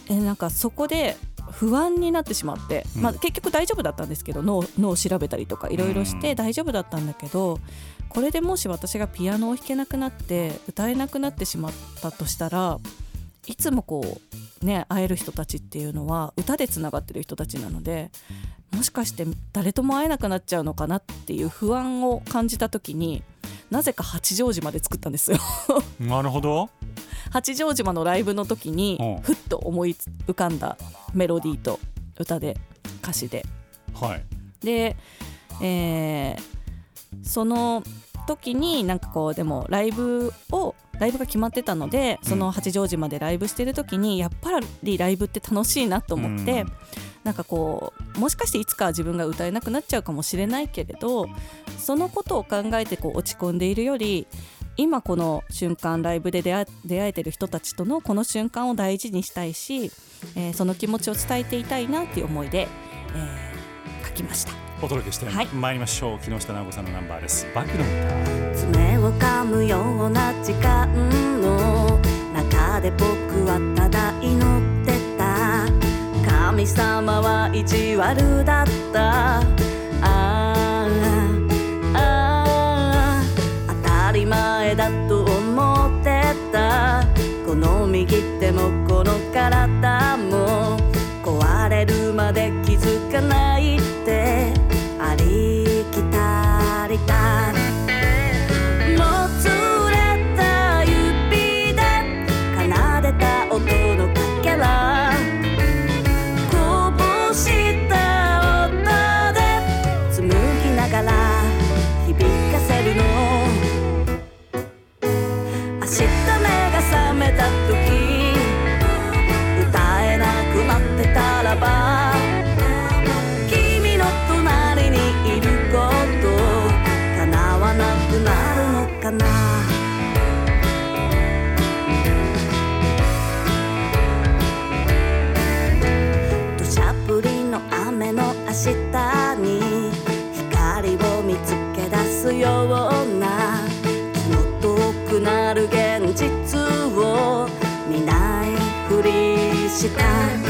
えなんかそこで不安になってしまって、うん。まあ、結局大丈夫だったんですけど脳脳を調べたりとかいろいろしうんて大丈夫だったんだけどこれでもし私がピアノを弾けなくなって歌えなくなってしまったとしたらいつもこうね会える人たちっていうのは歌でつながってる人たちなのでもしかして誰とも会えなくなっちゃうのかなっていう不安を感じた時になぜか八丈島で作ったんですよ。なるほど。八丈島のライブの時にうん。ふっと思い浮かんだメロディーと歌で歌詞で。はい。で、えーその時になんかこうでもライブをライブが決まってたのでその八丈島でライブしてる時にやっぱりライブって楽しいなと思って、うんなんかこうもしかしていつかは自分が歌えなくなっちゃうかもしれないけれどそのことを考えてこう落ち込んでいるより今この瞬間ライブで出会出会えてる人たちとのこの瞬間を大事にしたいし、えーその気持ちを伝えていたいなっていう思いで、えー書きました。お届けしてはい。まいりましょう。木下直子さんのナンバーです。バックの歌。爪を噛むような時間。の中で僕はただ祈ってた。神様は意地悪だった。ああああ当たり前だと思ってた。この右手もこの体も。壊れるまで気づかないした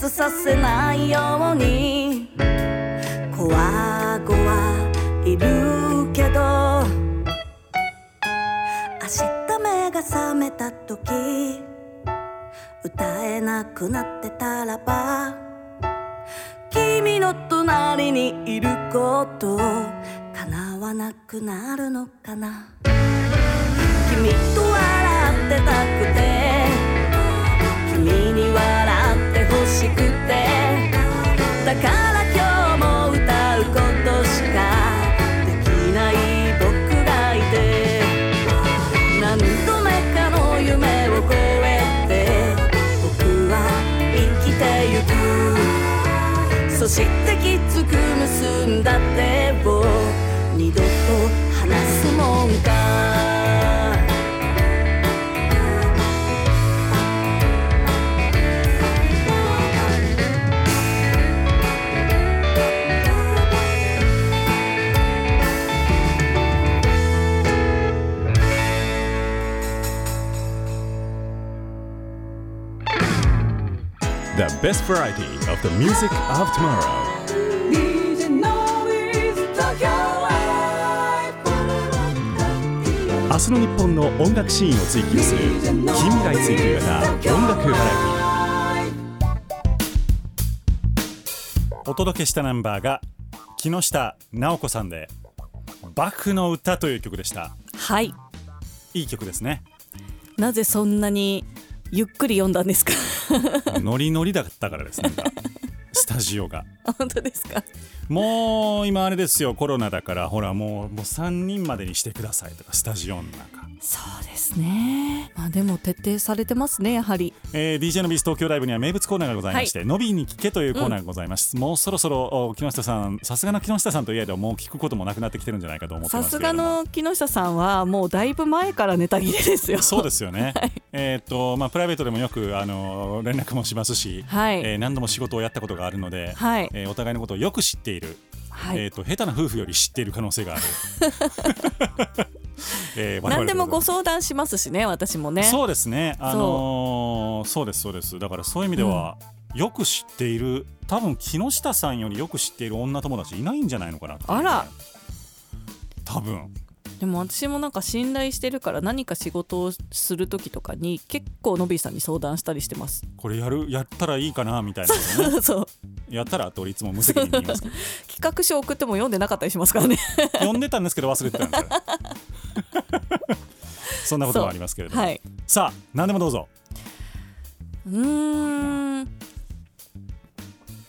破裂させないように。こわごわいるけど明日目が覚めた時歌えなくなってたらば君の隣にいること叶わなくなるのかな。君と笑ってたくて君に笑ってほしくて。だから今日も歌うことしかできない僕がいて。何度目かの夢を越えて僕は生きてゆく。そしてきつく結んだ手を二度と離すもんか。The best variety of the music of tomorrow. 明日の日本の音楽シーンを追求する近未来追求型音楽バラエティお届けしたナンバーが木下直子さんで「バクの歌」という曲でした。はい。いい曲ですね。なぜそんなにゆっくり読んだんですか？ノリノリだったからですなんか。スタジオが。本当ですか？もう今あれですよコロナだからほらもうもう3人までにしてくださいとかスタジオの中。そうですね。まあでも徹底されてますねやはり。えー、DJ のビース東京ライブには名物コーナーがございまして、のびに聞けというコーナーがございます、もうそろそろお木下さんさすがの木下さんといえどもう聞くこともなくなってきてるんじゃないかと思ってまさすがすけれども。の木下さんはもうだいぶ前からネタ切れですよ。そうですよね、えっ、とまあプライベートでもよくあの連絡もしますし、はい。えー何度も仕事をやったことがあるので、はい。えーお互いのことをよく知っている、はい、えー、と下手な夫婦より知っている可能性がある、えー何でもごと相談しますしね私もね。そうですね。あのーそう。ですそうです。だからそういう意味では、よく知っている多分木下さんよりよく知っている女友達いないんじゃないのかなね。あら。多分。でも私もなんか信頼してるから何か仕事をする時とかに結構のびーさんに相談したりしてます。これやるやったらいいかなみたいなね。そうやったらって俺いつも無責任に言いますけど 企画書送っても読んでなかったりしますからね。読んでたんですけど忘れてたんですよ。そんなことがありますけれども、はい。さあ何でもどうぞ。うーん。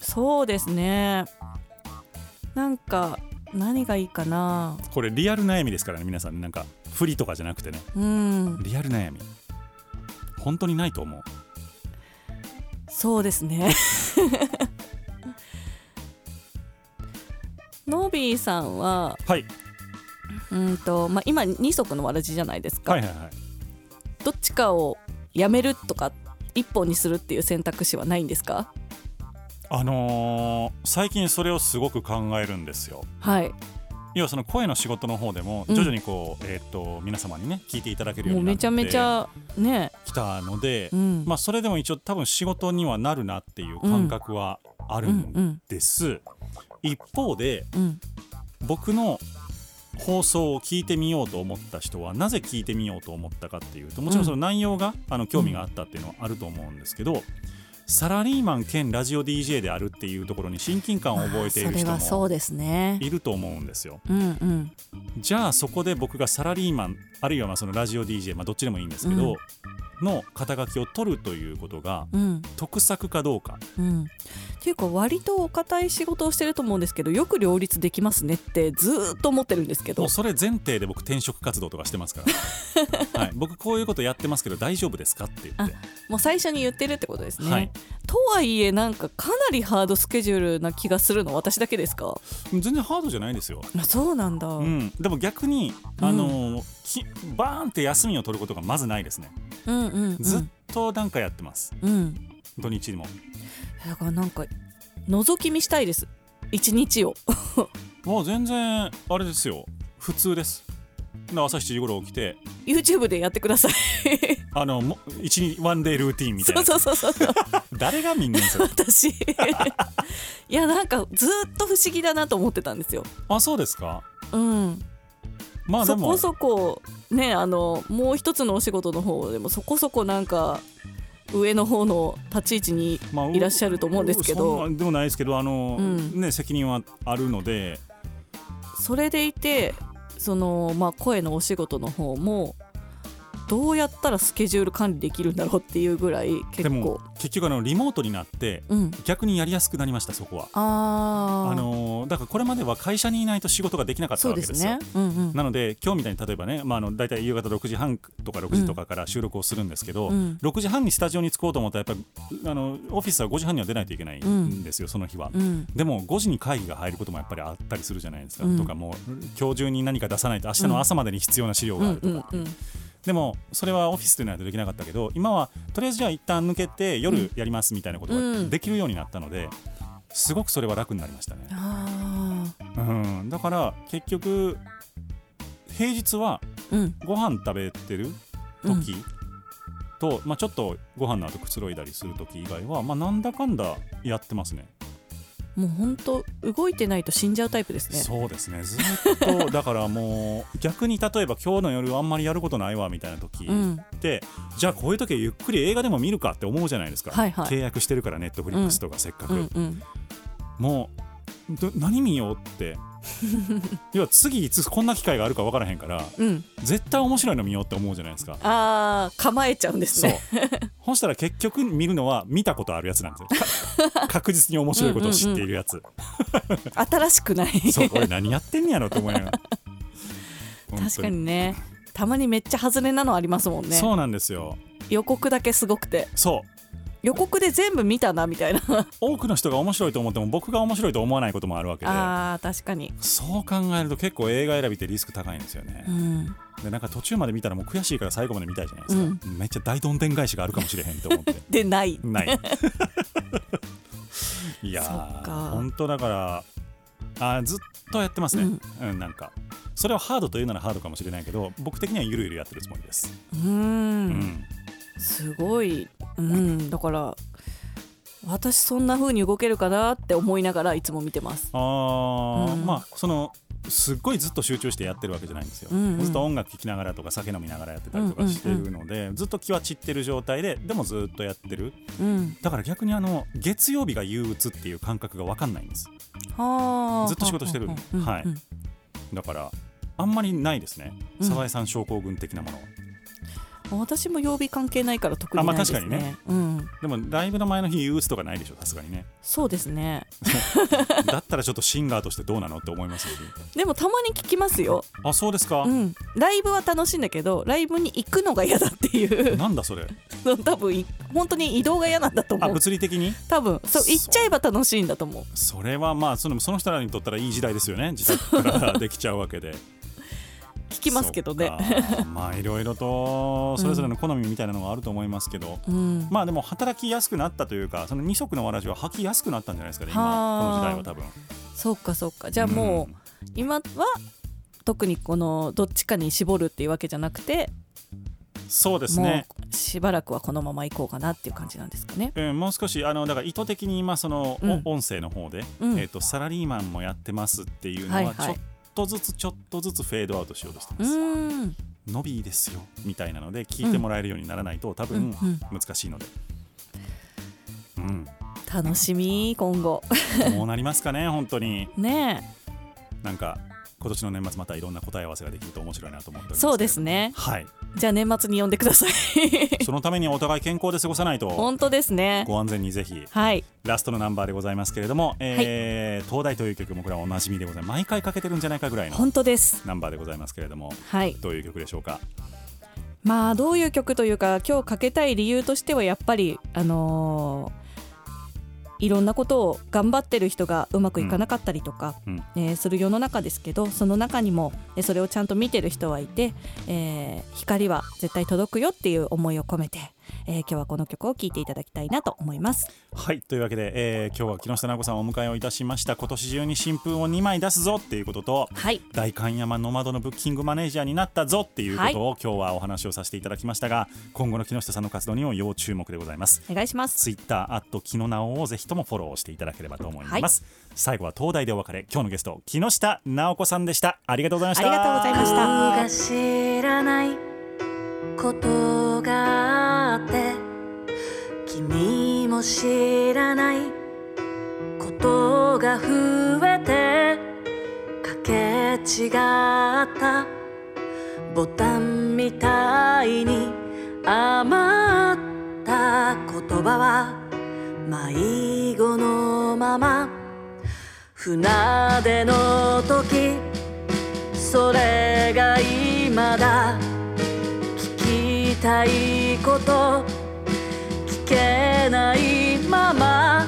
そうですね。なんか何がいいかな。これリアル悩みですからね皆さんなんか不利とかじゃなくてね。うん。リアル悩み。本当にないと思う。そうですねノビーさんははい。うんと、まあ、今二足のわらじじゃないですか、はいはいはい。どっちかをやめるとか一本にするっていう選択肢はないんですか？あのー最近それをすごく考えるんですよ。はい。要はその声の仕事の方でもうん。徐々にこう、えーっと皆様にね聞いていただけるようもうめちゃになってめちゃね。きたので、うん。まあそれでも一応多分仕事にはなるなっていう感覚はあるうんんうんです、一方でうん。僕の放送を聞いてみようと思った人はなぜ聞いてみようと思ったかっていうともちろんその内容が、あの興味があったっていうのはあると思うんですけど、サラリーマン兼ラジオ DJ であるっていうところに親近感を覚えている人もいると思うんですよ。うんうん。じゃあそこで僕がサラリーマンあるいはまあそのラジオ DJ、まあ、どっちでもいいんですけど、の肩書きを取るということがうん。得策かどうか。うん。っていうか割とお堅い仕事をしてると思うんですけどよく両立できますねってずーっと思ってるんですけど。もうそれ前提で僕転職活動とかしてますから、はい、僕こういうことやってますけど大丈夫ですかって言って。もう最初に言ってるってことですね、はい。とはいえなんかかなりハードスケジュールな気がするの私だけですか？全然ハードじゃないですよ、あそうなんだ、うん、でも逆に、あのーきバーンって休みを取ることがまずないですね。うんうんうんずっとなんかやってます、うん。土日にも。だからなんか覗き見したいです。一日を。もう全然あれですよ。普通です。で朝7時頃起きて。YouTube でやってください。あのも一日ワンデールーティンみたいそうなそうそうそう。誰が見んねんそれ私。いやなんかずっと不思議だなと思ってたんですよ。あそうですか。うんまあそこそこねあのもう一つのお仕事の方でもそこそこなんか上の方の立ち位置にまあいらっしゃると思うんですけど。そんなでもないですけどあの、うん。ね責任はあるので。それでいてその、まあ、声のお仕事の方もどうやったらスケジュール管理できるんだろうっていうぐらい結で構も結局あのリモートになってうん。逆にやりやすくなりましたそこは。あー。あのだからこれまでは会社にいないと仕事ができなかったわけですすよね。うんうん。なので今日みたいに例えばね、まあ、あの大体夕方6時半とか6時とかから収録をするんですけど、うん。6時半にスタジオに着こうと思ったらやっぱりあのオフィスは5時半には出ないといけないんですよ、その日は。うん。でも5時に会議が入ることもやっぱりあったりするじゃないですか、うん。とかもう今日中に何か出さないと明日の朝までに必要な資料うんがあるとか、うんうんでもそれはオフィスでないとできなかったけど今はとりあえずじゃあ一旦抜けて夜やりますみたいなことうん。ができるようになったので、すごくそれは楽になりましたね。あうん、だから結局平日はご飯食べてる時と、まあ、ちょっとご飯の後くつろいだりする時以外は、まあ、なんだかんだやってますね。もう本当動いてないと死んじゃうタイプですね。そうですね。ずっとだからもう逆に例えば今日の夜あんまりやることないわみたいな時うん。って、じゃあこういう時はゆっくり映画でも見るかって思うじゃないですか、はいはい。契約してるからネットフリックスとかせっかく、うんうん。もうど何見ようって 要は次いつこんな機会があるか分からへんからうん。絶対面白いの見ようって思うじゃないですか。あー構えちゃうんですそう。ねそしたら結局見るのは見たことあるやつなんですよ。か 確実に面白いことを知っているやつ、新しくない。そう俺何やってんねやろと思いながら。確かにね。たまにめっちゃ外れなのありますもんね。そうなんですよ。予告だけすごくて。そう予告で全部見たなみたいな。多くの人が面白いと思っても僕が面白いと思わないこともあるわけで。あー確かに。そう考えると結構映画選びってリスク高いんですよね。う、ん。でなんか途中まで見たらもう悔しいから最後まで見たいじゃないですか、めっちゃ大どんでん返しがあるかもしれへんと思って。でない。ない。いや本当だからあーずっとやってますね、うん。なんか。それをハードというならハードかもしれないけど僕的にはゆるゆるやってるつもりです、うんすごい。うん。だから私そんな風に動けるかなって思いながらいつも見てます。あー。うん。まあそのすっごいずっと集中してやってるわけじゃないんですよ、うんうん。ずっと音楽聴きながらとか酒飲みながらやってたりとかしてるので、ずっと気は散ってる状態ででもずっとやってる。うん。だから逆にあの月曜日が憂鬱っていう感覚が分かんないんです。はあ。ずっと仕事してるはいうんだからあんまりないですね。うん。サザエさん症候群的なもの。は、私も曜日関係ないから特にないですね。あまあ確かにね。うん、でもライブの前の日憂鬱とかないでしょさすがにね。そうですね。だったらちょっとシンガーとしてどうなのって思いますよねでもたまに聞きますよ。あそうですか、うん。ライブは楽しいんだけどライブに行くのが嫌だっていう。なんだそれ？多分い本当に移動が嫌なんだとあ思う。物理的に？多分。そう行っちゃえば楽しいんだと思う。それはまあそのその人らにとったらいい時代ですよね。自宅からできちゃうわけで聞きますけどね。まあいろいろとそれぞれの好みみたいなのがあると思いますけど、うん。まあでも働きやすくなったというかその二足のわらじは履きやすくなったんじゃないですかね今はあ。この時代は多分。そうかそうか。じゃあもう、今は特にこのどっちかに絞るっていうわけじゃなくて、そうですね。しばらくはこのまま行こうかなっていう感じなんですかね。うん、もう少しあのだから意図的に今その、おうん。音声の方で、うん。えっ、とサラリーマンもやってますっていうのはちょっとずつちょっとずつフェードアウトしようとしてうます。伸びですよみたいなので聞いてもらえるようにならないと、多分うん。難しいので、うん、楽しみ今後。こうなりますかね本当に。ねなんか今年の年末またいろんな答え合わせができると面白いなと思っておりますえそうですね。はい。じゃあ年末に呼んでください。そのためにお互い健康で過ごさないと。本当ですね。ご安全にぜひ。はい。ラストのナンバーでございますけれども、えー東大という曲もこれはおなじみでございます。毎回かけてるんじゃないかぐらいの本当です。ナンバーでございますけれども。はい。どういう曲でしょうか？まあどういう曲というか今日かけたい理由としてはやっぱりあのーいろんなことを頑張ってる人がうまくいかなかったりとか、うん。えーする世の中ですけどその中にもえーそれをちゃんと見てる人はいて、えー光は絶対届くよっていう思いを込めて、えー今日はこの曲を聴いていただきたいなと思います。はい。というわけで、えー今日は木下直子さんをお迎えをいたしました。今年中に新風を2枚出すぞっていうこととはい。代官山の窓のブッキングマネージャーになったぞっていうことを、今日はお話をさせていただきましたが今後の木下さんの活動にも要注目でございます。お願いします。ツイッターアット木の直をぜひともフォローしていただければと思います、最後は東大でお別れ。今日のゲスト木下直子さんでした。ありがとうございました。ありがとうございましたことがあって君も知らないことが増えてかけ違ったボタンみたいに余った言葉は迷子のまま船出の時それが今だ。たいこと聞けないまま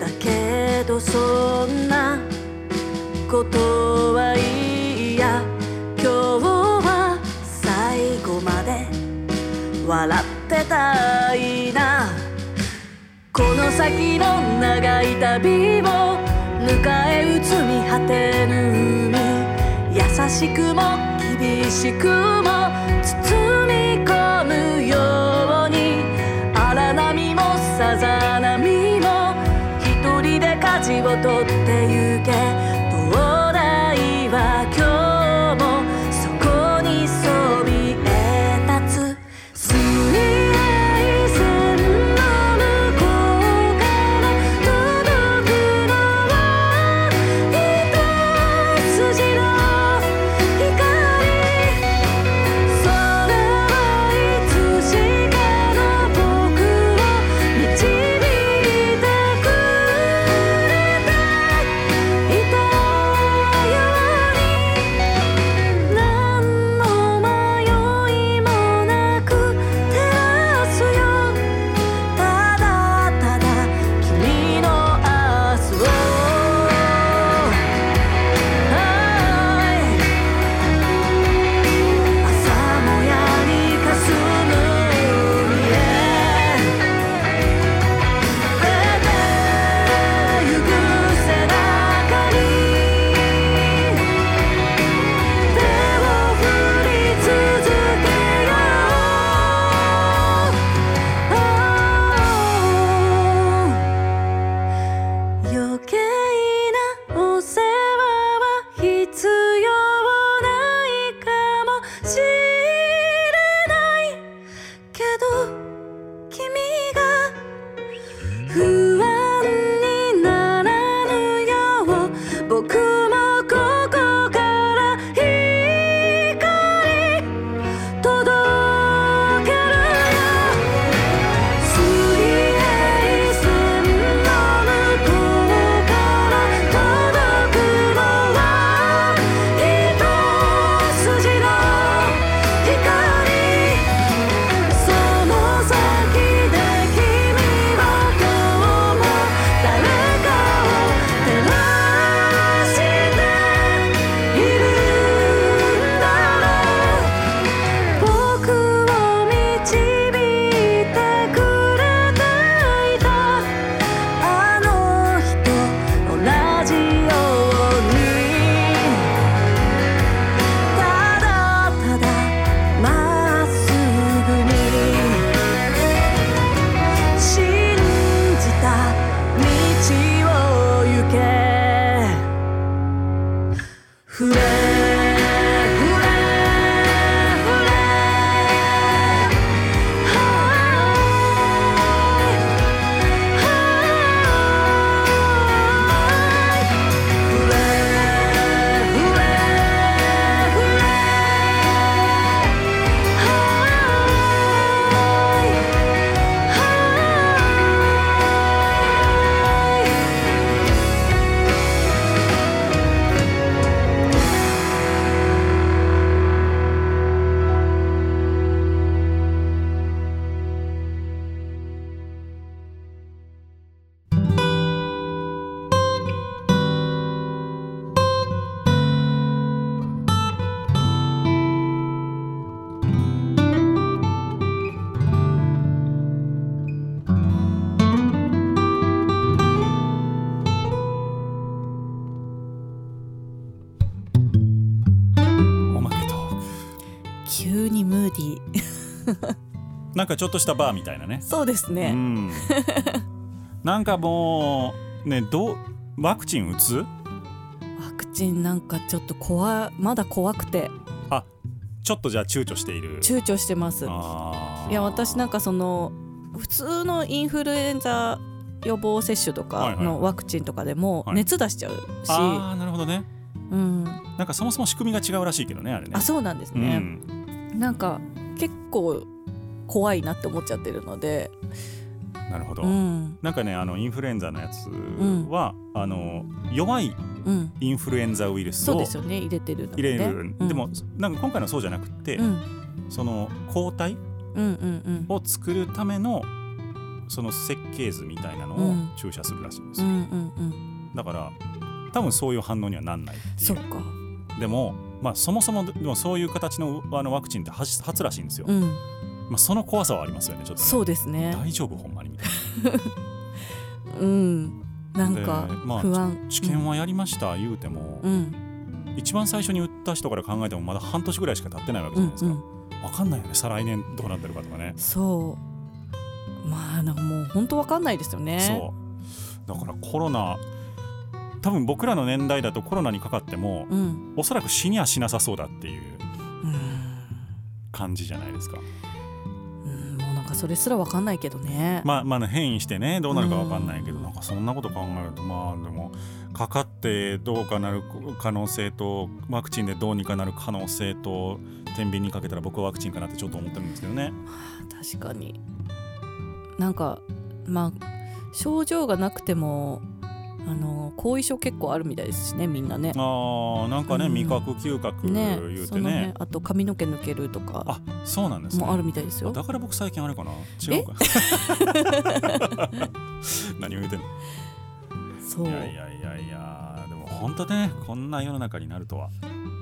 だけどそんなことはいいや。今日は最後まで笑ってたいな。この先の長い旅を迎え撃つ見果てぬ海優しくも厳しくもなんかちょっとしたバーみたいなね。うそうですね、ん。なんかもうねどうワクチン打つ？ワクチンなんかちょっと怖いまだ怖くて。ちょっとじゃあ躊躇している。躊躇してます。いや私なんかその普通のインフルエンザ予防接種とかはいはい。のワクチンとかでもはい。熱出しちゃうし、あーなるほどね。うん、なんかそもそも仕組みが違うらしいけどねあれね。あそうなんですうね、ん、なんか結構怖いなって思っちゃってるので、なるほど、うん。なんかねあのインフルエンザのやつは、あの弱いうん、インフルエンザウイルスをそうですよね入れてるの入れる、うん。でもなんか今回のはそうじゃなくて、うん。その抗体うんうんを作るためのその設計図みたいなのをうん。注射するらしいんですよ、うんうんうん。うんだから多分そういう反応にはなんないっていう。そっか。でも、まあ、そもそもでもそういう形のあのワクチンって初初らしいんですよ、うんまあ、その怖さはありますよねちょっとね。そうですね。大丈夫ほんまにみたい うん。なんかでまあ不安、な治験はやりました言うても、うん。一番最初に打った人から考えてもまだ半年ぐらいしか経ってないわけじゃないですか、うんうん。わかんないよね再来年どうなってるかとかね。そう。まあなんかもう本当わかんないですよね。そう。だからコロナ多分僕らの年代だとコロナにかかっても、うん。おそらく死にはしなさそうだっていううん。感じじゃないですか。うんかそれすらわかんないけどね、まあまあ変異してねどうなるかわかんないけど、なんかそんなこと考えるとまあでもかかってどうかなる可能性とワクチンでどうにかなる可能性と天秤にかけたら僕はワクチンかなってちょっと思ってるんですけどね。確かに。なんかまあ症状がなくてもあの後遺症結構あるみたいですしねみんなね。あーなんかね、うん。味覚嗅覚ね言うそのてねねあと髪の毛抜けるとかあそうなんですね。もあるみたいですよ。だから僕最近あれかな。違うか。何を言うてんの？そう。いやいやいやいやでも本当ねこんな世の中になるとは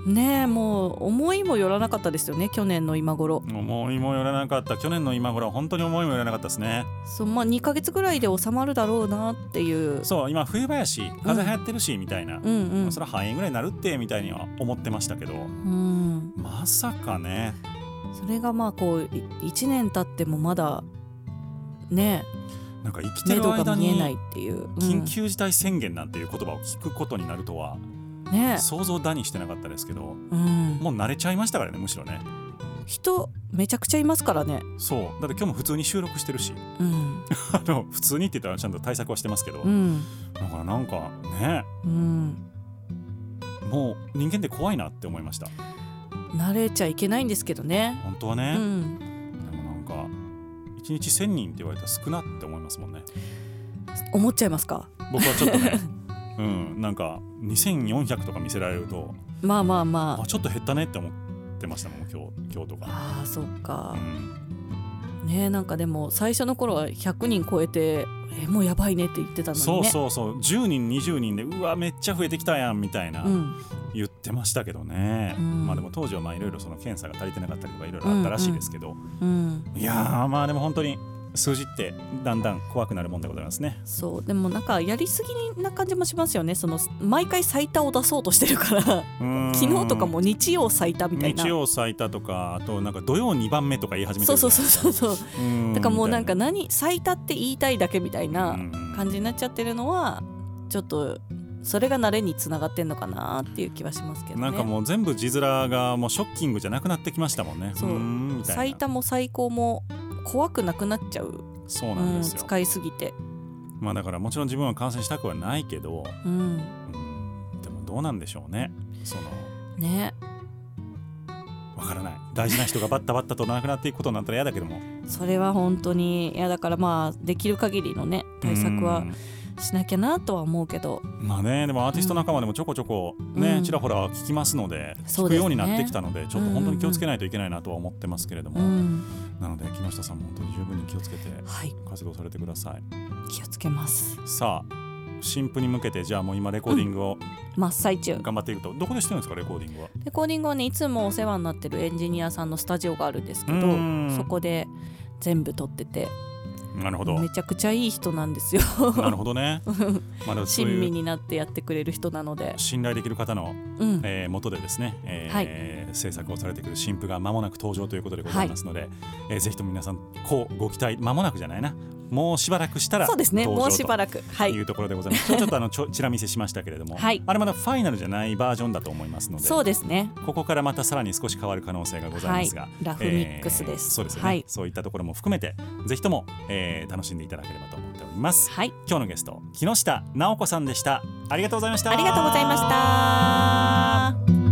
ねえもう思いもよらなかったですよね去年の今頃。思いもよらなかった。去年の今頃は本当に思いもよらなかったですね。そうまあ2ヶ月ぐらいで収まるだろうなっていう。そう今冬場やし風邪流行ってるしみたいな、うんうん。まあそれは肺炎ぐらいになるってみたいには思ってましたけど。うん。まさかね。それがまあこう1年経ってもまだねなんか生きてる間が見えないにっていう、うん。緊急事態宣言なんていう言葉を聞くことになるとはね。想像だにしてなかったですけどうん、もう慣れちゃいましたからねむしろね。人めちゃくちゃいますからね。そう。だって今日も普通に収録してるし。うん。あの普通にって言ったらちゃんと対策はしてますけど、うん。だからなんかね。うん。もう人間って怖いなって思いました。慣れちゃいけないんですけどね。本当はね、うん。でもなんか1日1000人って言われたら少なって思いますもんね。思っちゃいますか？僕はちょっとね うん。なんか2400とか見せられるとまあまあまあ。ちょっと減ったねって思ってましたもん今日今日とか、ああーそっか。う、ん、ねなんかでも最初の頃は100人超えてえもうやばいねって言ってたのにね。そうそうそう。10人20人でうわめっちゃ増えてきたやんみたいな、うん。言ってましたけどね、うん。まあでも当時はまあいろいろその検査が足りてなかったりとかいろいろあったらしいですけど、うん。いやーまあでも本当に数字ってだんだん怖くなるもんでございますね。そう。でもなんかやりすぎな感じもしますよね。その毎回最多を出そうとしてるから。昨昨日とかも日曜最多みたいな。日曜最多とかあとなんか土曜2番目とか言い始めてそうるそうそうそうそう。うだからもうなんか何最多って言いたいだけみたいなうん。感じになっちゃってるのはちょっとそれが慣れにつながってんのかなっていう気はしますけどね。なんかもう全部字面がもうショッキングじゃなくなってきましたもんね。そう。最多も最高も怖くなくなっちゃう、そううん、なんですよ、使いすぎて、まあだからもちろん自分は感染したくはないけど、うん、うん、でもどうなんでしょうね。その。ね。わからない。大事な人がバッタバッタと亡くなっていくことになったら嫌だけども。それは本当にいやだからまあできる限りのね対策はうんしなきゃなとは思うけど。まあねでもアーティスト仲間でもちょこちょこね、うん。ちらほら聞きますのでうですね。ようになってきたのでちょっと本当に気をつけないといけないなとは思ってますけれども、うんなので木下さんも本当に十分に気をつけてはい。活動されてください。気をつけます。さあ新婦に向けてじゃあもう今レコーディングを真っ最中。頑張っていくと、どこでしてるんですかレコーディングは？レコーディングはねいつもお世話になってるエンジニアさんのスタジオがあるんですけどうん。そこで全部撮っててなるほど。めちゃくちゃいい人なんですよ。なるほどね。まあ親身になってやってくれる人なので。信頼できる方の、うん。えー元でですね、えーはい。制作をされてくる新婦が間もなく登場ということでございますので、えーぜひとも皆さんこうご期待間もなくじゃないな。もうしばらくしたらそうですね。もうしばらく。はい。いうところでございます。今日 ちょっとあのちょちら見せしましたけれども、はい。あれまだファイナルじゃないバージョンだと思いますので、そうですね。ここからまたさらに少し変わる可能性がございますが、はい。ラフミックスです。そうですよね、はい。そういったところも含めてぜひとも、えー楽しんでいただければと思っております。はい今日のゲスト木下直子さんでした。ありがとうございました。ありがとうございました